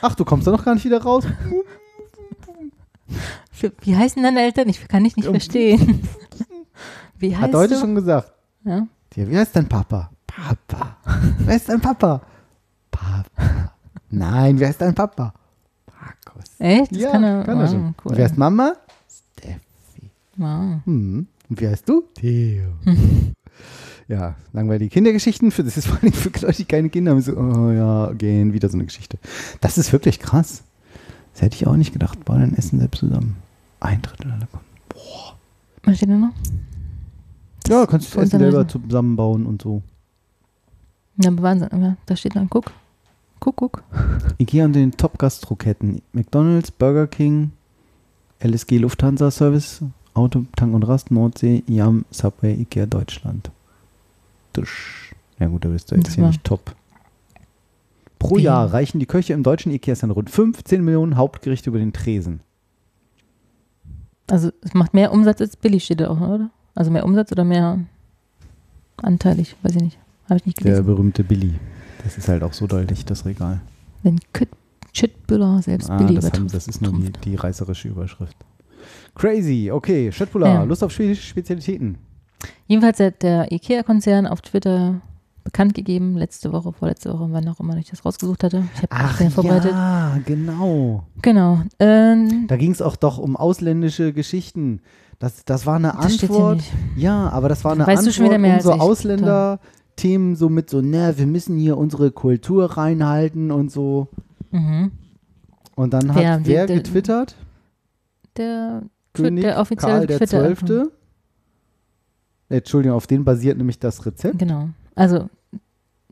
Ach, du kommst da noch gar nicht wieder raus. Wie heißen deine Eltern? Ich kann dich nicht verstehen. Wie heißt Hat heute du? schon gesagt. Ja? Ja, wie heißt dein Papa? Papa. Wer ist dein Papa? Papa. Nein, wer ist dein Papa? Markus. Echt? Das ja, kann er, kann er wow, schon. Cool. Und wer ist Mama? Steffi. Wow. Hm. Und wie heißt du? Theo. ja, langweilige Kindergeschichten. Für, das ist vor allem für Leute, die keine Kinder haben. So, oh ja, gehen, wieder so eine Geschichte. Das ist wirklich krass. Das hätte ich auch nicht gedacht. Bau dein Essen selbst zusammen. Ein Drittel aller Kunden. Was steht da noch? Ja, kannst du das Essen selber zusammenbauen und so. Ja, aber Wahnsinn. Aber Da steht dann, guck. Guck, guck. Ikea und den Top-Gastroketten. McDonalds, Burger King, LSG Lufthansa Service, Auto, Tank und Rast, Nordsee, Yam, Subway, Ikea Deutschland. Dusch. Ja gut, da bist du Das jetzt hier nicht top. Pro Wie? Jahr reichen die Köche im deutschen Ikea dann rund 15 Millionen Hauptgerichte über den Tresen. Also es macht mehr Umsatz als Billy steht da auch, oder? Also mehr Umsatz oder mehr anteilig? Weiß ich nicht. Habe ich nicht Der gelesen. berühmte Billy. Das ist halt auch so deutlich, das Regal. Wenn Chitbüller selbst Ah, Billy das, haben, das ist nur die, die reißerische Überschrift. Crazy, okay. Schöttbula, Ja. Lust auf schwedische Spezialitäten. Jedenfalls hat der IKEA-Konzern auf Twitter bekannt gegeben, letzte Woche, vorletzte Woche, wann auch immer ich das rausgesucht hatte. Ich habe Ach vorbereitet. ja, genau. Genau. Ähm, Da ging es auch doch um ausländische Geschichten. Das, das war eine Das Antwort. nicht. Ja, aber das war eine Weißt du Antwort schon wieder mehr um so. Ausländerthemen, so mit so, ne, wir müssen hier unsere Kultur reinhalten und so. mhm. Und dann Wer- hat wer der- getwittert? Der, König der offizielle Karl der Twitter. Zwölfte. Entschuldigung, auf den basiert nämlich das Rezept. Genau. Also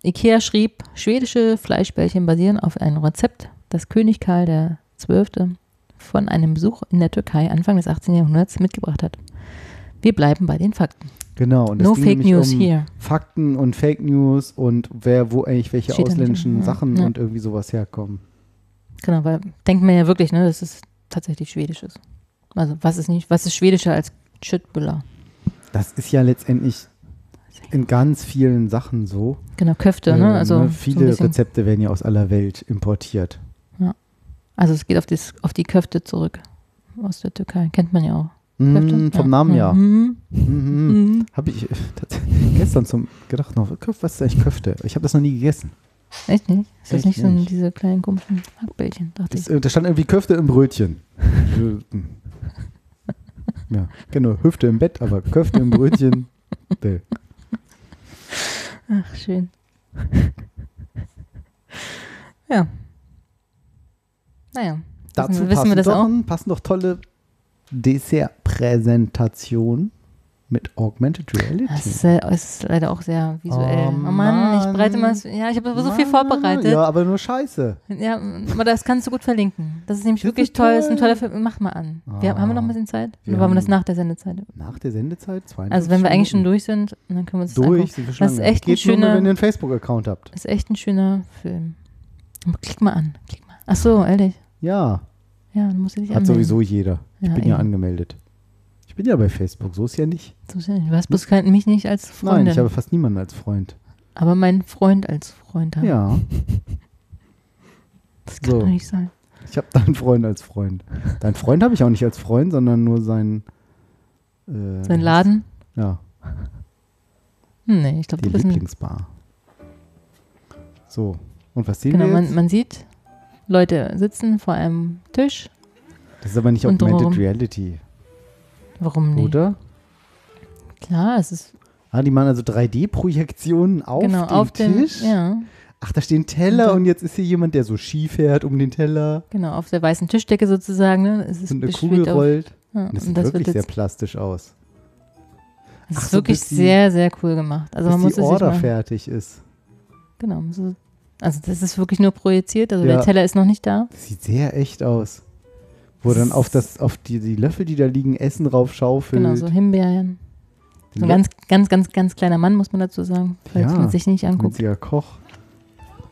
Ikea schrieb, schwedische Fleischbällchen basieren auf einem Rezept, das König Karl der Zwölfte von einem Besuch in der Türkei Anfang des 18. Jahrhunderts mitgebracht hat. Wir bleiben bei den Fakten. Genau. Und No fake news um here. Fakten und Fake News und wer, wo eigentlich welche Steht ausländischen ja. Sachen Ja. und irgendwie sowas herkommen. Genau, weil denkt man ja wirklich, ne, dass es tatsächlich schwedisch ist. Also was ist nicht, was ist schwedischer als Schüttbüller? Das ist ja letztendlich in ganz vielen Sachen so. Genau, Köfte, Äh, ne? Also so ein viele bisschen- Rezepte werden ja aus aller Welt importiert. Also es geht auf, das, auf die Köfte zurück aus der Türkei. Kennt man ja auch. Mm, vom Namen ja. Mhm. Mhm. Mhm. Habe ich äh, gestern zum gedacht noch, was ist eigentlich Köfte? Ich habe das noch nie gegessen. Echt nicht? Ist das Echt nicht so nicht. diese kleinen komischen Hackbällchen, dachte Das, ich. äh, da stand irgendwie Köfte im Brötchen. ja, genau. Hüfte im Bett, aber Köfte im Brötchen. Nee. Ach, schön. ja. Naja. Dazu wissen, wissen passen, wir das doch, auch? passen doch tolle Dessertpräsentationen mit Augmented Reality. Das ist, äh, ist leider auch sehr visuell. Oh, Oh, Mann, ich bereite mal. Ja, ich habe so viel vorbereitet. Ja, aber nur Scheiße. Ja, aber das kannst du gut verlinken. Das ist nämlich Das wirklich ist toll. Das ist ein toll. toller Film. Mach mal an. Wir, haben wir noch ein bisschen Zeit? Wir Oder wollen wir das haben- nach der Sendezeit? Nach der Sendezeit? 42 Also wenn wir eigentlich schon durch sind, dann können wir uns das Durch, angucken. sind wir schon Das ist echt ein Geht nur, schöner, wenn ihr einen Facebook-Account habt. ist echt ein schöner Film. Aber klick mal an. Klick mal. Ach so, ehrlich. Ja, Ja, dann musst du dich hat anmelden. sowieso jeder. Ich Ja, bin ja angemeldet. Ich bin ja bei Facebook, so ist ja nicht. So ist ja nicht. Du hast bloß kein, mich nicht als Nein, Freundin. ich habe fast niemanden als Freund. aber meinen Freund als Freund haben. Ja, Das kann so. doch nicht sein. ich habe deinen Freund als Freund. Deinen Freund habe ich auch nicht als Freund, sondern nur seinen. Äh, Sein Laden? Ja, Hm, nee, ich glaube, die Lieblingsbar. So, und was sehen Genau, wir man, jetzt? man sieht Leute sitzen vor einem Tisch. das ist aber nicht Augmented Reality, Warum nicht? oder? Klar, es ist Ah, die machen also 3D-Projektionen auf genau den auf dem, Tisch. ja, Ach, da stehen Teller Und und, jetzt ist hier jemand, der so Ski fährt um den Teller genau auf der weißen Tischdecke sozusagen. Ne? Es ist und eine Kugel auf- rollt. Ja, Und das und sieht das wirklich sehr plastisch aus. das Ach ist so, wirklich die- sehr, sehr cool gemacht. Also bis man muss die es Order fertig ist. genau, so, also das ist wirklich nur projiziert. Also Ja. der Teller ist noch nicht da. Das sieht sehr echt aus. Wo dann auf, das, auf die, die Löffel, die da liegen, Essen drauf schaufelt. Genau, so Himbeeren. So ein ganz, ganz, ganz, ganz kleiner Mann, muss man dazu sagen, falls Ja, man sich nicht anguckt. Winziger Koch.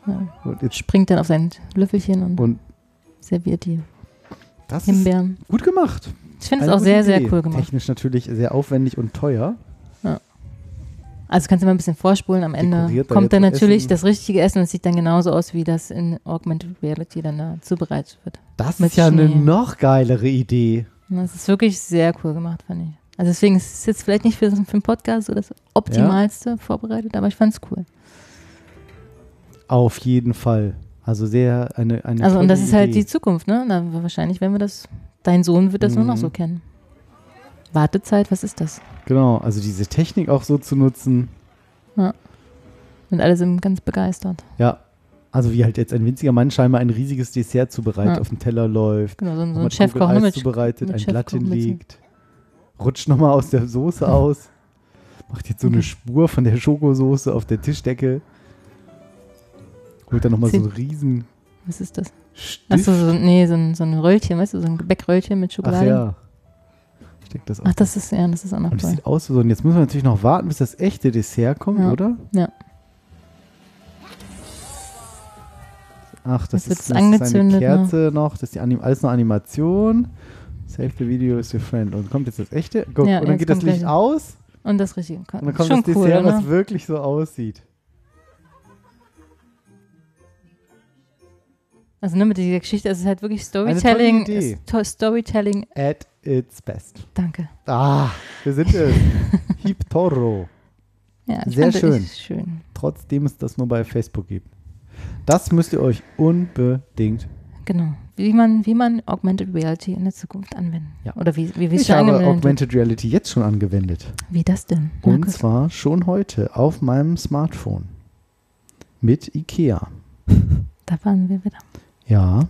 Ja. Und jetzt, Springt dann auf sein Löffelchen und, und serviert die das Himbeeren. gut gemacht. Ich finde es auch sehr, sehr Idee. cool gemacht. Technisch natürlich sehr aufwendig und teuer. Also kannst du mal ein bisschen vorspulen. Am Ende da kommt dann natürlich Essen. das richtige Essen. Das sieht dann genauso aus, wie das in Augmented Reality dann da zubereitet wird. Das Mit ist ja eine Schnee. noch geilere Idee. Und das ist wirklich sehr cool gemacht, fand ich. Also deswegen ist es jetzt vielleicht nicht für, für einen Podcast so das Optimalste vorbereitet, aber ich fand es cool. Auf jeden Fall. Also sehr eine, eine Also und das ist halt Idee. die Zukunft, ne? Na, wahrscheinlich werden wir das, dein Sohn wird das nur noch Mhm. so kennen. Wartezeit, was ist das? Genau, also diese Technik auch so zu nutzen. Ja. Und alle sind ganz begeistert. Ja. Also wie halt jetzt ein winziger Mann scheinbar ein riesiges Dessert zubereitet, Ja. auf dem Teller läuft, Genau, so ein, so ein Chefkoch Trüffeleis ne, mit, zubereitet, ein Blatt hinlegt, rutscht nochmal aus der Soße aus, macht jetzt so eine Spur von der Schokosoße auf der Tischdecke, holt dann nochmal so einen riesen Was ist das? Stift. Achso, so, nee, so ein, so ein Röllchen, weißt du, so ein Gebäckröllchen mit Ach Schokolade. ja. Steckt das Ach, auf. das ist, ja, das ist auch noch Und das sieht aus so. Und jetzt müssen wir natürlich noch warten, bis das echte Dessert kommt, Ja. oder? Ja. Ach, das Jetzt ist, das ist eine angezündet, ne? Kerze noch. Das ist die Anim alles noch Animation. Save the video is your friend. Und kommt jetzt das echte? Guck, Ja, und dann geht das Licht gleich- aus. Und das richtige. Und dann kommt Schon das cool, Dessert, oder? was wirklich so aussieht. Also ne, mit dieser Geschichte, es ist halt wirklich Storytelling. Storytelling. At its best. Danke. Ah, wir sind es. Hip Toro. Ja, Sehr schön. schön. Trotzdem es das nur bei Facebook gibt. Das müsst ihr euch unbedingt Genau. Wie man, wie man Augmented Reality in der Zukunft anwenden. Ja. Oder wie, wie wir es Ich habe Augmented Reality jetzt schon angewendet. Wie das denn? Und Markus? zwar schon heute auf meinem Smartphone. Mit IKEA. Da waren wir wieder. Ja,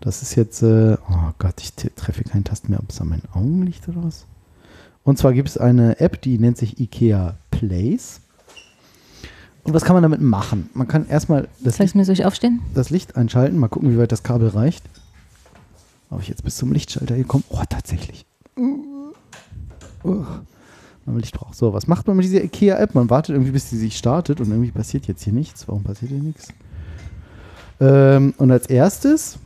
das ist jetzt, äh, oh Gott, ich treffe keine Tasten mehr, ob es an meinen Augen liegt oder was. Und zwar gibt es eine App, die nennt sich IKEA Place. Und was kann man damit machen? Man kann erstmal das, Soll ich mir soll ich aufstehen? das Licht einschalten, mal gucken, wie weit das Kabel reicht. Ob ich jetzt bis zum Lichtschalter hier komme? Oh, tatsächlich. Uh, man Licht braucht. So, was macht man mit dieser IKEA-App? Man wartet irgendwie, bis sie sich startet und irgendwie passiert jetzt hier nichts. Warum passiert hier nichts? Ähm, und als erstes,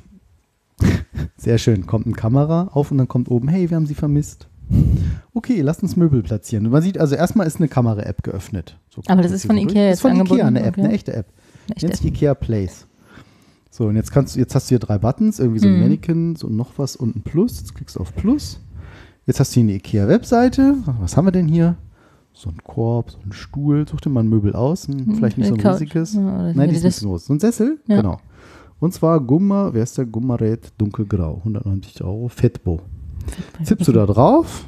sehr schön, kommt eine Kamera auf und dann kommt oben, hey, wir haben sie vermisst. Okay, lasst uns Möbel platzieren. Und man sieht, also erstmal ist eine Kamera-App geöffnet. So Aber das ist von. Ikea Das jetzt ist von Ikea, eine App, okay. eine echte App. Echt Nennt jetzt? sich Ikea Place. So, und jetzt kannst du, jetzt hast du hier drei Buttons, irgendwie so ein Mhm. Mannequin, so noch was und ein Plus. Jetzt klickst du auf Plus. Jetzt hast du hier eine Ikea-Webseite. Was haben wir denn hier? So ein Korb, so ein Stuhl. Such dir mal ein Möbel aus. Ein, Mhm, vielleicht nicht so ein Couch. riesiges. Ja, Nein, die ist nicht so groß. So ein Sessel? Ja. Genau. Und zwar Gumma, wer ist der? Gummaret dunkelgrau. 190 Euro. Fettbo. Tippst du da drauf?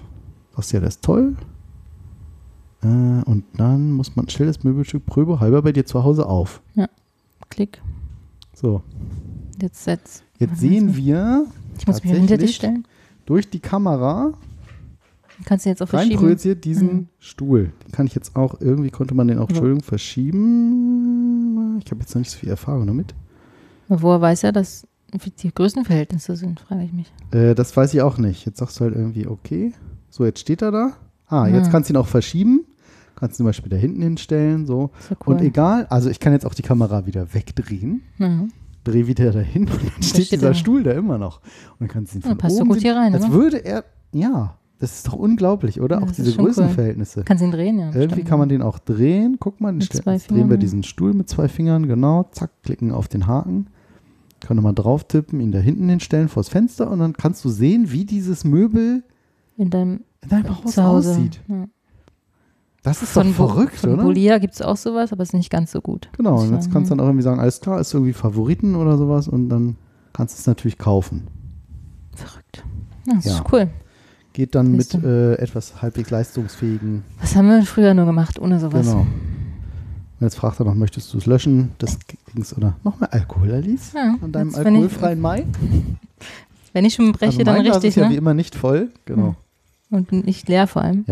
Sagst ja, das ist toll. Äh, und dann muss man, stell das Möbelstück Pröbe halber bei dir zu Hause auf. Klick. So, Jetzt setz. jetzt sehen wir Ich muss mich hinter dich stellen. durch die Kamera Kannst du jetzt auch rein verschieben. projiziert diesen Mhm. Stuhl. Den kann ich jetzt auch, irgendwie konnte man den auch, Ja. Entschuldigung, verschieben. Ich habe jetzt noch nicht so viel Erfahrung damit. Woher weiß er, dass die Größenverhältnisse sind, frage ich mich. Äh, das weiß ich auch nicht. Jetzt sagst du halt irgendwie, okay. So, jetzt steht er da. Ah, jetzt kannst du ihn auch verschieben. Kannst ihn zum Beispiel da hinten hinstellen. So. Ja cool. Und egal, also ich kann jetzt auch die Kamera wieder wegdrehen. Ja. Dreh wieder dahin und dann steht steht dieser er. Stuhl da immer noch. Und dann kannst du ihn Ja, von passt so oben gut sehen, hier rein, Als oder? würde er, ja, das ist doch unglaublich, oder? Ja, auch diese schon cool. Größenverhältnisse. Kannst ihn drehen, ja. Irgendwie bestimmt. kann man den auch drehen. Guck mal, den Mit jetzt drehen wir diesen Stuhl mit zwei Fingern, genau. Zack, klicken auf den Haken. Können wir mal drauf tippen, ihn da hinten hinstellen vors Fenster und dann kannst du sehen, wie dieses Möbel in deinem, in deinem Haus aussieht. Ja. Das ist Von, doch verrückt, von oder? Bolia gibt es auch sowas, aber es ist nicht ganz so gut. Genau, und jetzt kannst du dann auch irgendwie sagen, alles klar, ist irgendwie Favoriten oder sowas und dann kannst du es natürlich kaufen. Verrückt. Ja, das Ja. ist cool. Geht dann mit äh, etwas halbwegs leistungsfähigen. Was haben wir früher nur gemacht, ohne sowas? Genau. Und jetzt fragt er noch, möchtest du es löschen? Das ging's oder noch mehr Alkohol, Alice? Ja, An deinem wenn ich- alkoholfreien Mai? Wenn ich schon breche, also dann richtig, ist ja wie ne? immer nicht voll, genau. Und nicht leer vor allem.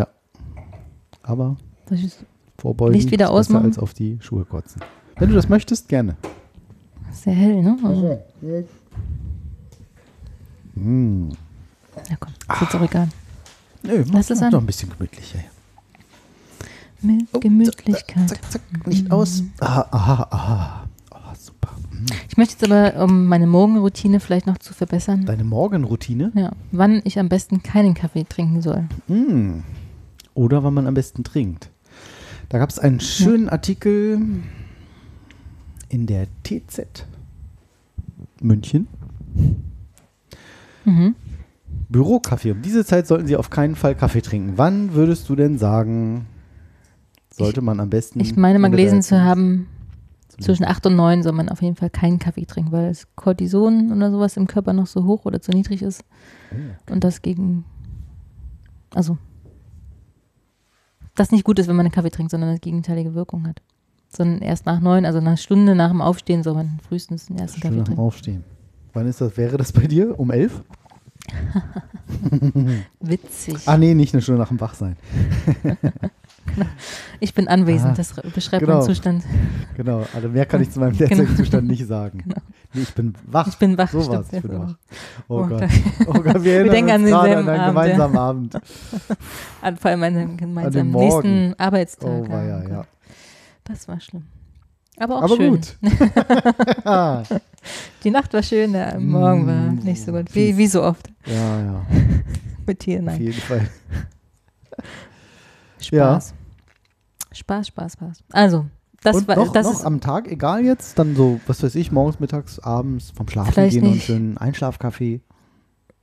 Aber Das ist vorbeugen Licht wieder ist besser ausmachen? als auf die Schuhe kotzen. Wenn du das möchtest, gerne. sehr hell, ne? Also, Mm. Ja, komm, ist jetzt auch egal. Nö, Lass es mach an. doch ein bisschen gemütlicher. Mit Oh, Gemütlichkeit. Zack, zack, Licht aus. Aha, aha, aha. Oh, super. Mm. Ich möchte jetzt aber, um meine Morgenroutine vielleicht noch zu verbessern, Deine Morgenroutine? ja, wann ich am besten keinen Kaffee trinken soll. Mm. Oder wann man am besten trinkt. Da gab es einen schönen Artikel in der TZ München. Mhm. Bürokaffee. Um diese Zeit sollten Sie auf keinen Fall Kaffee trinken. Wann würdest du denn sagen, sollte man am besten. Ich meine mal gelesen zu haben, zwischen 8 und 9 soll man auf jeden Fall keinen Kaffee trinken, weil das Cortison oder sowas im Körper noch so hoch oder zu niedrig ist. Oh, Und das gegen Also, das nicht gut ist, wenn man einen Kaffee trinkt, sondern eine gegenteilige Wirkung hat. Sondern erst nach neun, also eine Stunde nach dem Aufstehen soll man frühestens den ersten Schön Kaffee nach dem trinken. Aufstehen. Wann ist das? Wäre das bei dir? Um elf? Witzig. Ah, nee, nicht eine Stunde nach dem Wachsein. Ich bin anwesend, Ah, das beschreibt genau. meinen Zustand. Genau, also mehr kann ich zu meinem Genau. derzeitigen Zustand nicht sagen. Genau. Nee, ich bin wach. Ich bin wach, So was, ich bin ja. wach. Oh, Oh Gott. Oh Gott, wir Wir denken an denselben an einen Abend, ja. gemeinsamen Abend. An, vor allem an den gemeinsamen Morgen. nächsten Arbeitstag. Oh, weia, Gott. ja. Das war schlimm. Aber auch Aber schön. gut. Die Nacht war schön, der Morgen war Mm, nicht so gut. Wie, wie so oft. ja, ja, Mit dir, auf nein. jeden Fall. Spaß. Spaß, Spaß, Spaß. Also, das Und war noch, das noch ist am Tag, egal jetzt, dann so, was weiß ich, morgens, mittags, abends, vom Schlafen gehen und nicht. schön Einschlafkaffee.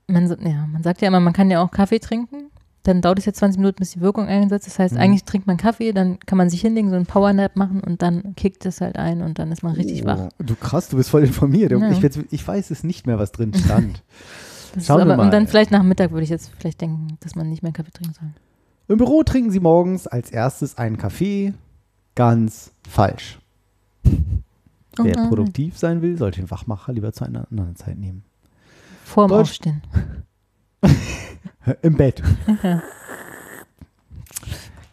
man, ja, man sagt ja immer, man kann ja auch Kaffee trinken. Dann dauert es ja 20 Minuten, bis die Wirkung einsetzt. Das heißt, Mhm. eigentlich trinkt man Kaffee, dann kann man sich hinlegen, so einen Powernap machen und dann kickt es halt ein und dann ist man richtig oh, wach. Du krass, du bist voll informiert. Ja. Ich, jetzt- ich weiß es nicht mehr, was drin stand. Schauen wir aber, mal. und dann vielleicht nach Mittag würde ich jetzt vielleicht denken, dass man nicht mehr Kaffee trinken soll. Im Büro trinken Sie morgens als erstes einen Kaffee. Ganz falsch. Oh Wer produktiv sein will, sollte den Wachmacher lieber zu einer anderen Zeit nehmen. Vor dem Deutsch- Aufstehen. Im Bett.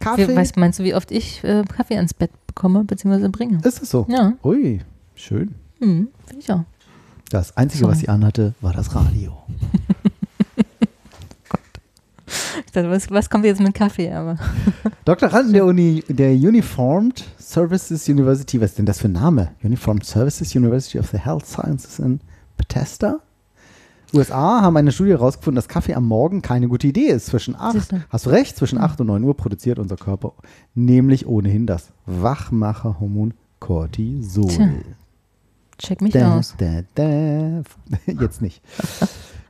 Kaffee. weißt, meinst du, wie oft ich äh, Kaffee ans Bett bekomme, beziehungsweise bringe? Ist es so? Ja, Ui, schön. hm, finde ich auch. Das Einzige, So. was sie anhatte, war das Radio. Ich dachte, was, was kommt jetzt mit Kaffee? Aber Doktoranden der Uni, der Uniformed Services University, was ist denn das für ein Name? Uniformed Services University of the Health Sciences in Bethesda? USA haben eine Studie herausgefunden, dass Kaffee am Morgen keine gute Idee ist. Zwischen 8, Siehst du. hast du recht, zwischen 8 und 9 Uhr produziert unser Körper nämlich ohnehin das Wachmacherhormon Cortisol. Tja, check mich Da, aus. da, da. Jetzt nicht.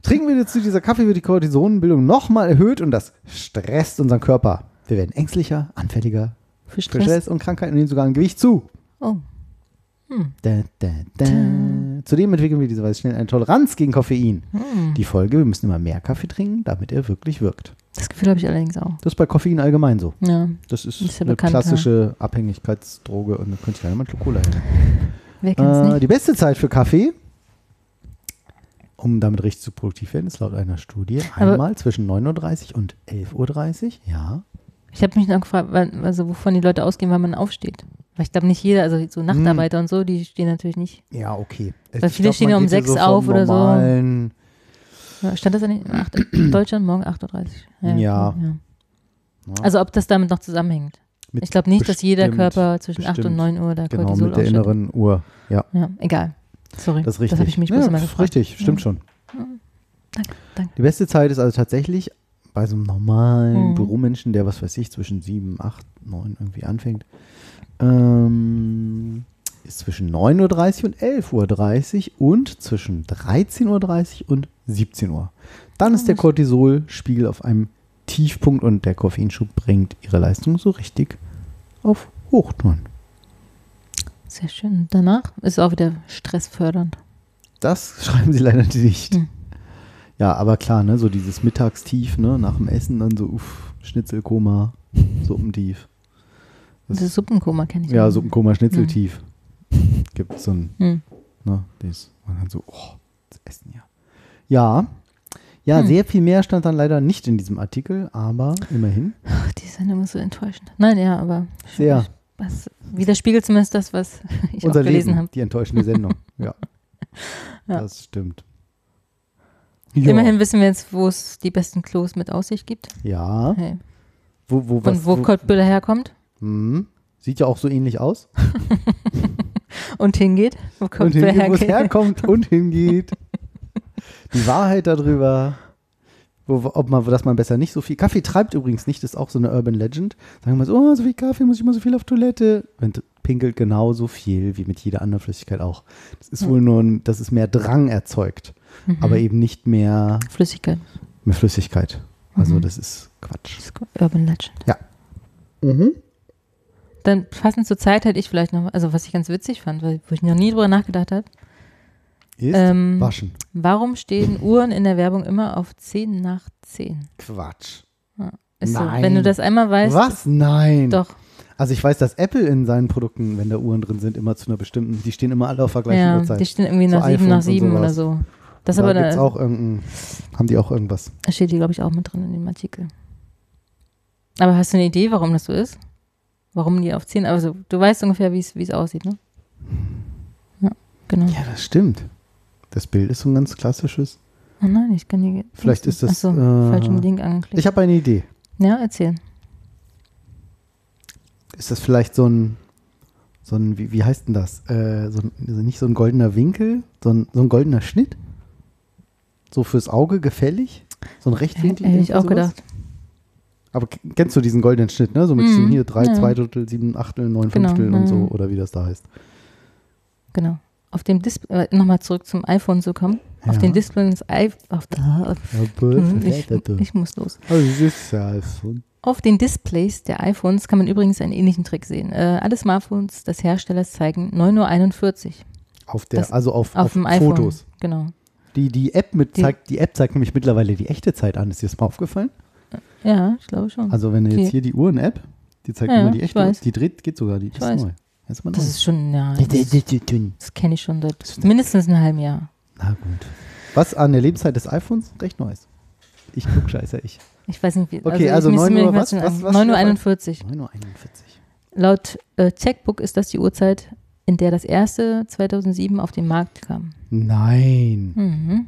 Trinken wir zu dieser Kaffee, wird die Cortisonbildung nochmal erhöht und das stresst unseren Körper. Wir werden ängstlicher, anfälliger Für für Stress. Stress und Krankheiten und nehmen sogar ein Gewicht zu. Oh, Da, da, da. Zudem entwickeln wir diese Weise schnell eine Toleranz gegen Koffein. hm. Die Folge, wir müssen immer mehr Kaffee trinken, damit er wirklich wirkt. das Gefühl habe ich allerdings auch. Das ist bei Koffein allgemein so. Ja, Das ist, Ist ja eine bekannt, ja. klassische Abhängigkeitsdroge und da könnte ich gerne mal Cola her. Äh, nicht? die beste Zeit für Kaffee, um damit richtig zu produktiv werden, ist laut einer Studie Aber- einmal zwischen 9.30 Uhr und 11.30 Uhr. Ja. Ich habe mich noch gefragt, also wovon die Leute ausgehen, wann man aufsteht. Weil ich glaube nicht jeder, also so Nachtarbeiter und so, die stehen natürlich nicht. Ja, okay. Weil viele stehen ja um sechs auf oder so. Stand das in Deutschland morgen 8.30 Uhr. Ja. ja. Ja. Also ob das damit noch zusammenhängt. Mit ich glaube nicht, dass jeder bestimmt, Körper zwischen 8 und bestimmt. 9 Uhr da Genau, Cortisol mit der ausschüttet. inneren Uhr. Ja, Ja, egal. Sorry. das ist richtig. Das habe ich mich ja, bloß immer ist gefragt. Richtig, stimmt schon. Danke, danke. Die beste Zeit ist also tatsächlich bei so einem normalen Mhm. Büromenschen, der, was weiß ich, zwischen 7, 8, 9 irgendwie anfängt, ähm, ist zwischen 9.30 Uhr und 11.30 Uhr und zwischen 13.30 Uhr und 17 Uhr. Dann ist der Cortisolspiegel auf einem Tiefpunkt und der Koffeinschub bringt ihre Leistung so richtig auf Hochtouren. Sehr schön. Danach ist auch wieder stressfördernd. Das schreiben sie leider nicht. Hm. Ja, aber klar, ne, so dieses Mittagstief, ne, nach dem Essen dann so, uff, Schnitzelkoma, Suppentief. Das- Das Suppenkoma kenne ich. Ja. Suppenkoma, Schnitzeltief. Gibt so ein, Hm. ne, das, man dann so, oh, das Essen ja. Ja, ja, Hm. sehr viel mehr stand dann leider nicht in diesem Artikel, aber immerhin. Ach, die Sendung ist so enttäuschend. Nein, ja, aber Sehr. was widerspiegelt zumindest das, was ich Unser auch gelesen habe. die enttäuschende Sendung. ja. Ja. Das stimmt. Ja. Immerhin wissen wir jetzt, wo es die besten Klos mit Aussicht gibt. Ja. Hey. Wo, wo, was, Und wo Kurt Büller herkommt Hm. Sieht ja auch so ähnlich aus. und hingeht. Wo Kurt und hingeht, wo es herkommt und hingeht. Die Wahrheit darüber, wo, ob man, dass man besser nicht so viel. Kaffee treibt übrigens nicht, das ist auch so eine Urban Legend. Sagen wir so, oh, so viel Kaffee, muss ich mal so viel auf Toilette. Und pinkelt genauso viel wie mit jeder anderen Flüssigkeit auch. Das ist wohl nur, ein, dass es mehr Drang erzeugt, Mhm. aber eben nicht mehr, Flüssigkeit. mehr Flüssigkeit. Also Mhm. das ist Quatsch. Das ist Urban Legend. Ja. Mhm. Dann passend zur Zeit hätte ich vielleicht noch, also was ich ganz witzig fand, weil, wo ich noch nie drüber nachgedacht habe. Ist Ähm, waschen. Warum stehen Uhren in der Werbung immer auf 10 nach 10? Quatsch. Ist so. Nein. Wenn du das einmal weißt. Was? Nein. Doch. Also ich weiß, dass Apple in seinen Produkten, wenn da Uhren drin sind, immer zu einer bestimmten, die stehen immer alle auf der gleichen Ja, Uhrzeit. die stehen irgendwie So nach sieben, nach iPhones und sieben oder sowas. so. Das da aber gibt's da, auch irgendein, haben die auch irgendwas. das steht hier, glaube ich, auch mit drin in dem Artikel. Aber hast du eine Idee, warum das so ist? Warum die auf 10? Also du weißt ungefähr, wie es wie es aussieht, ne? Ja, genau. Ja, das stimmt. Das Bild ist so ein ganz klassisches. Oh nein, ich kann die. Vielleicht ist das. Achso, äh, falschen Link angeklickt. Ich habe eine Idee. ja, erzähl. Ist das vielleicht so ein, so ein wie, wie heißt denn das? Äh, so ein, also nicht so ein goldener Winkel, so ein, so ein goldener Schnitt? So fürs Auge gefällig? So ein Rechtwinkel? Hätte ich auch sowas? gedacht. Aber kennst du diesen goldenen Schnitt, ne? So mit diesem hier drei, ja. zwei Drittel, sieben Achtel, neun Genau, Fünftel und so, mhm. oder wie das da heißt. Genau. Auf dem Display, äh, nochmal zurück zum iPhone zu kommen. Auf Ja. den Displays des iPhone. Auf, Hm, ich, ich muss los. Auf den Displays der iPhones kann man übrigens einen ähnlichen Trick sehen. Äh, alle Smartphones des Herstellers zeigen 9.41 Uhr. Auf der, Das- also auf, Auf, auf dem iPhone. Fotos. Genau. Die, die App mit zeigt, die App zeigt nämlich mittlerweile die echte Zeit an. Ist dir das mal aufgefallen? Ja, ich glaube schon. Also wenn du jetzt hier die Uhren-App, die zeigt Ja, immer die echte, die dreht, geht sogar, die Ich ist weiß. neu. Das ist schon, ja. Das, das kenne ich schon seit mindestens einem halben Jahr. Na gut. Was an der Lebenszeit des iPhones recht neu ist. Ich guck scheiße, ich. Ich weiß nicht, wie. Okay, also müsste 9 mir Uhr, was? Was- was 9.41 Uhr. 9.41 Laut äh, Checkbook ist das die Uhrzeit, in der das erste 2007 auf den Markt kam. Nein. Mhm.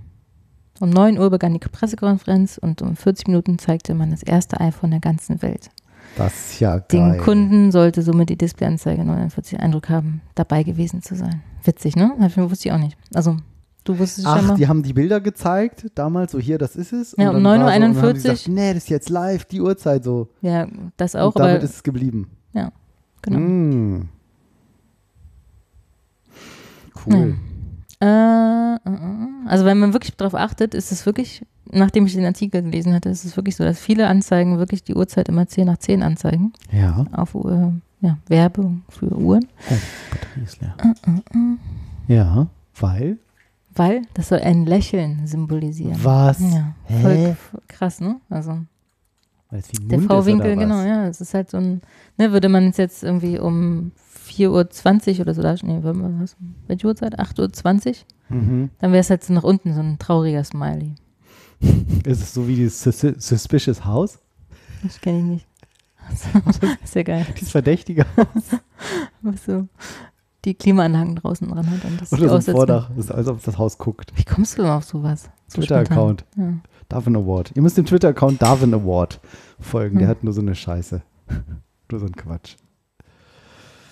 Um 9 Uhr begann die Pressekonferenz und um 40 Minuten zeigte man das erste iPhone der ganzen Welt. Das ist ja Den geil. Kunden sollte somit die Displayanzeige 49 Eindruck haben, dabei gewesen zu sein. Witzig, ne? Wusste ich auch nicht. Also, du wusstest es Ach, schon mal. die haben die Bilder gezeigt, damals so hier, das ist es. Ja, um dann war so- und dann haben die 9.41 Uhr. gesagt, Nee, das ist jetzt live, die Uhrzeit so. Ja, das auch, und damit aber. ist es geblieben. ja, genau. Mm. Cool. Äh, äh, äh. Also wenn man wirklich darauf achtet, ist es wirklich, nachdem ich den Artikel gelesen hatte, ist es wirklich so, dass viele Anzeigen wirklich die Uhrzeit immer 10 nach 10 anzeigen. Ja. Auf äh, ja, Werbung für Uhren. Oh, Batterie ist leer. Äh. Ja, weil? Weil das soll ein Lächeln symbolisieren. Was? Ja, Hä? voll k- krass, ne? Also Weil es wie ein der V-Winkel, genau, ja. Es ist halt so ein, ne, würde man es jetzt irgendwie um 4.20 Uhr oder so da, nee, was, welche Uhrzeit? 8.20 Uhr? Mhm. Dann wäre es halt so nach unten so ein trauriger Smiley. Ist es so wie dieses Sus Suspicious House? Das kenne ich nicht. ist ja geil. Dieses verdächtige Was so die Klimaanlagen draußen dran hat. Und das Oder so ein Vordach. Das ist, als ob das Haus guckt. Wie kommst du denn auf sowas? So Twitter-Account. spontan. Darwin Award. Ihr müsst dem Twitter-Account Darwin Award folgen. Der Hm. hat nur so eine Scheiße. nur so ein Quatsch.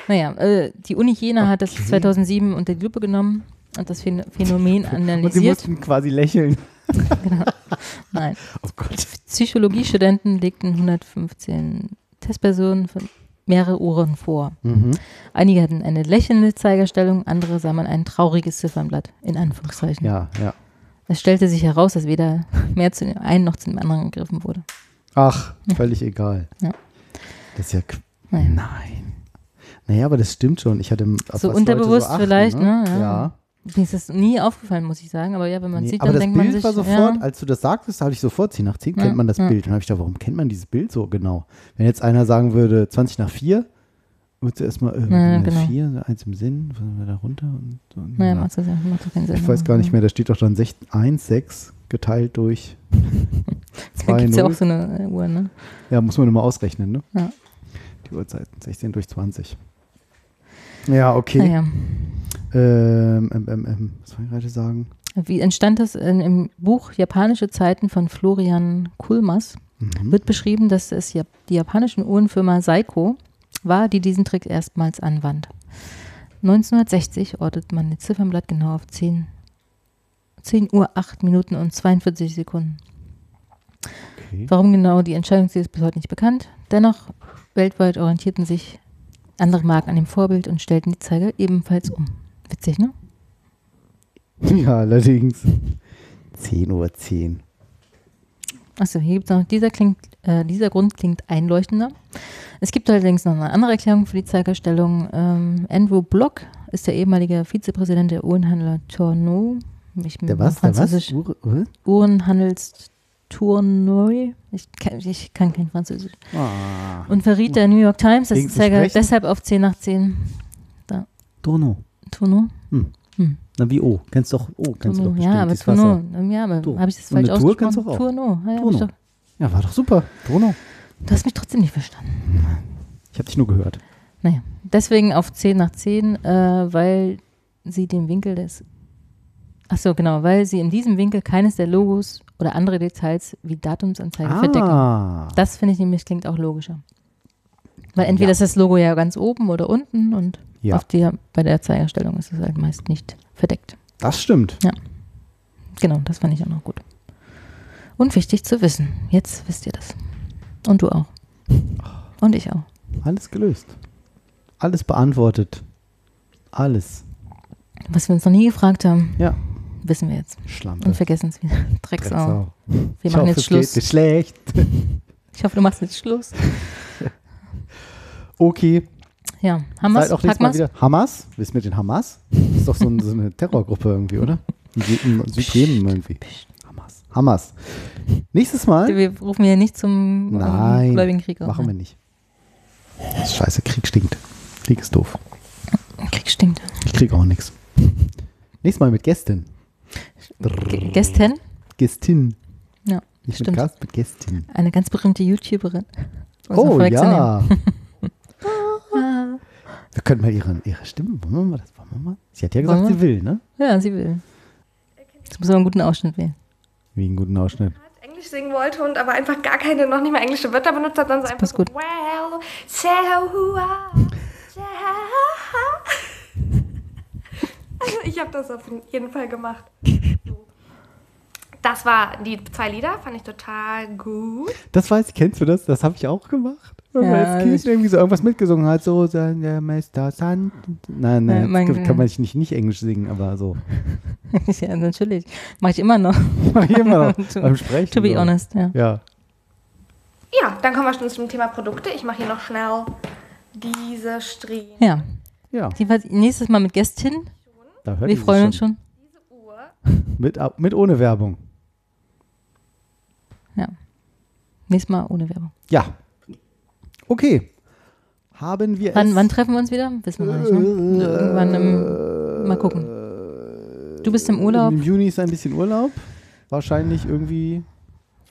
Naja, äh, die Uni Jena hat das 2007 unter die Lupe genommen und das Phän- Phänomen Und sie analysiert. mussten quasi lächeln. genau. Nein. Oh Gott. Psychologiestudenten legten 115 Testpersonen von mehrere Uhren vor. Mhm. Einige hatten eine lächelnde Zeigerstellung, andere sah man ein trauriges Ziffernblatt, in Anführungszeichen. Ja, ja. Es stellte sich heraus, dass weder mehr zu dem einen noch zu dem anderen gegriffen wurde. Ach, völlig egal. Ja. Das ist ja. Naja. Nein. Naja, aber das stimmt schon. Ich hatte So unterbewusst achten, vielleicht, ne? Ja. Ja. Mir ist das nie aufgefallen, muss ich sagen. Aber ja, wenn man Nee, sieht, aber dann das denkt Bild man sich, war sofort, ja, als du das sagtest, da hatte ich sofort 10 nach 10 Ja, kennt man das. Bild. Dann habe ich gedacht, warum kennt man dieses Bild so genau? Wenn jetzt einer sagen würde 20 nach 4, würdest du erstmal äh, Ja, genau. 4, so eins im Sinn, was wir da runter? Und, so, naja, ja. macht das ja macht keinen Sinn. Ich weiß gar nicht mehr, da steht doch dann 6, 1, 6 geteilt durch Da 2, gibt es ja 0. auch so eine äh, Uhr, ne? Ja, muss man immer ausrechnen, ne? Ja. Die Uhrzeiten, 16 durch 20. Ja, okay. Naja. Ähm, ähm, ähm, ähm, was wollte ich gerade sagen? Wie entstand das in, im Buch Japanische Zeiten von Florian Kulmas? Mhm. Wird beschrieben, dass es die japanische Uhrenfirma Seiko war, die diesen Trick erstmals anwand. 1960 ordnet man das Ziffernblatt genau auf 10, 10 Uhr 8 Minuten und 42 Sekunden. Okay. Warum genau die Entscheidung ist bis heute nicht bekannt. Dennoch, weltweit orientierten sich andere Marken an dem Vorbild und stellten die Zeiger ebenfalls um. Witzig, ne? Ja, allerdings. 10 Uhr 10. Achso, hier gibt es noch, dieser, klingt, äh, dieser Grund klingt einleuchtender. Es gibt allerdings noch eine andere Erklärung für die Zeigerstellung. Ähm, Andrew Block ist der ehemalige Vizepräsident der Uhrenhandler Tourneau. Ich Der was? Der was? Uhr? Uhrenhandels Tournoi. Ich kann, ich kann kein Französisch. Ah. Und verriet der New York Times, das Klingt ist ja versprechend. deshalb auf 10 nach 10. Tourneau. Tourneau? Hm. Hm. Na, wie O. Kennst doch O. Kennst du Tourneau. doch bestimmt. Ja, aber Tourneau. Ja, aber habe ich das falsch Tour kennst ausgesprochen? du auch. Tourneau. Ja, Tourneau. Ja, war doch super. Tourneau. Du hast mich trotzdem nicht verstanden. Ich habe dich nur gehört. Naja, deswegen auf 10 nach 10, äh, weil sie den Winkel des. Ach so, genau, weil sie in diesem Winkel keines der Logos oder andere Details wie Datumsanzeige verdecken. Ah. Das finde ich nämlich klingt auch logischer. Weil entweder Ja. ist das Logo ja ganz oben oder unten und Ja. auf der, bei der Zeigerstellung ist es halt meist nicht verdeckt. Das stimmt. Ja. Genau, das fand ich auch noch gut. Und wichtig zu wissen. Jetzt wisst ihr das. Und du auch. Und ich auch. Alles gelöst. Alles beantwortet. Alles. Was wir uns noch nie gefragt haben, Ja. Wissen wir jetzt. Schlampe. Und vergessen es wieder. Drecksau. Drecksau. Wir machen hoffe, jetzt Schluss. Geht nicht schlecht. Ich hoffe, du machst jetzt Schluss. Okay. Ja, Hamas, Seid auch nächstes Mal wieder. Hamas? Wisst ihr den Hamas? Das ist doch so, ein, so eine Terrorgruppe irgendwie, oder? In Südjemen irgendwie. Hamas. Hamas. Nächstes Mal. Wir rufen hier nicht zum ähm, Nein. gläubigen Krieg auf. Machen wir nicht. Das ist scheiße, Krieg stinkt. Krieg ist doof. Krieg stinkt. Ich krieg auch nichts. Nächstes Mal mit Gästin. G- Gästin? Gästin. Ja, Nicht stimmt. mit Gast, mit Gästin. Eine ganz berühmte YouTuberin. Um Oh ja. Wir können mal ihre, ihre Stimme. Wollen wir mal das? Wollen wir mal? Sie hat ja gesagt, Wollen sie will, ne? Ja, sie will. Jetzt muss aber einen guten Ausschnitt wählen. Wie einen guten Ausschnitt. Englisch singen wollte und aber einfach gar keine, noch nicht mal englische Wörter benutzt hat, dann so einfach passt so, gut. well, so hua, so Also ich habe das auf jeden Fall gemacht. Das war die zwei Lieder, fand ich total gut. Das weiß ich, kennst du das? Das habe ich auch gemacht. Wenn man Ja, als Kind ich- irgendwie so irgendwas mitgesungen hat, so sein der Meister Sand. Nein, Ja, nein, mein- das kann man nicht, nicht Englisch singen, aber so. ja, natürlich. Mache ich immer noch. Mach ich immer noch To- beim Sprechen. To be so. honest, ja. Ja. Ja, dann kommen wir schon zum Thema Produkte. Ich mache hier noch schnell diese Strähnen. Ja. Ja. Nächstes Mal mit Gästin. Da hört Wir freuen uns schon. Mit, ab- mit ohne Werbung. Ja. Nächstes Mal ohne Werbung. Ja. Okay. Haben wir Wann, es. wann treffen wir uns wieder? Wissen wir noch nicht. Ne? Irgendwann im, mal gucken. Du bist im Urlaub. Im Juni ist ein bisschen Urlaub. Wahrscheinlich irgendwie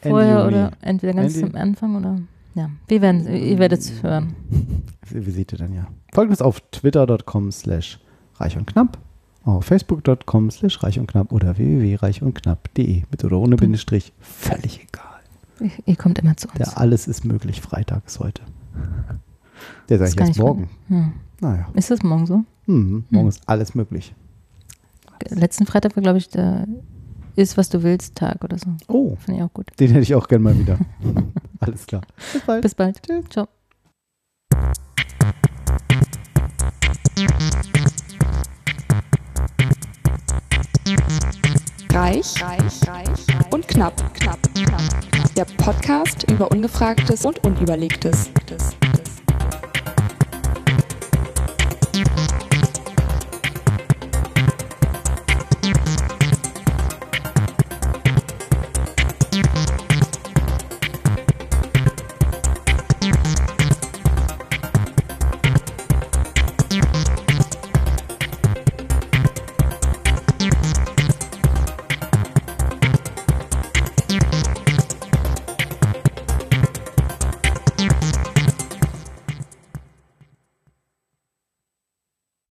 Ende Vorher Juni. oder entweder ganz Ende- zum Anfang oder. Ja, wir werden, ihr werdet es hören. Wie seht ihr dann ja. Folgt uns auf twitter.com slash reich und knapp, auf facebook.com slash reich und knapp oder www.reichundknapp.de mit oder ohne Bindestrich. Völlig egal. Ihr, ihr kommt immer zu uns. Der alles ist möglich. Freitag ist heute. Der sage ich ich morgen. Hm. Naja. Ist das morgen so? Hm, morgen ist alles möglich. Letzten Freitag war, glaube ich, der Ist, was du willst Tag oder so. Oh. Finde ich auch gut. Den hätte ich auch gern mal wieder. alles klar. Bis bald. Bis bald. Ciao. Reich, reich, reich und knapp, knapp, knapp. Der Podcast über Ungefragtes und Unüberlegtes.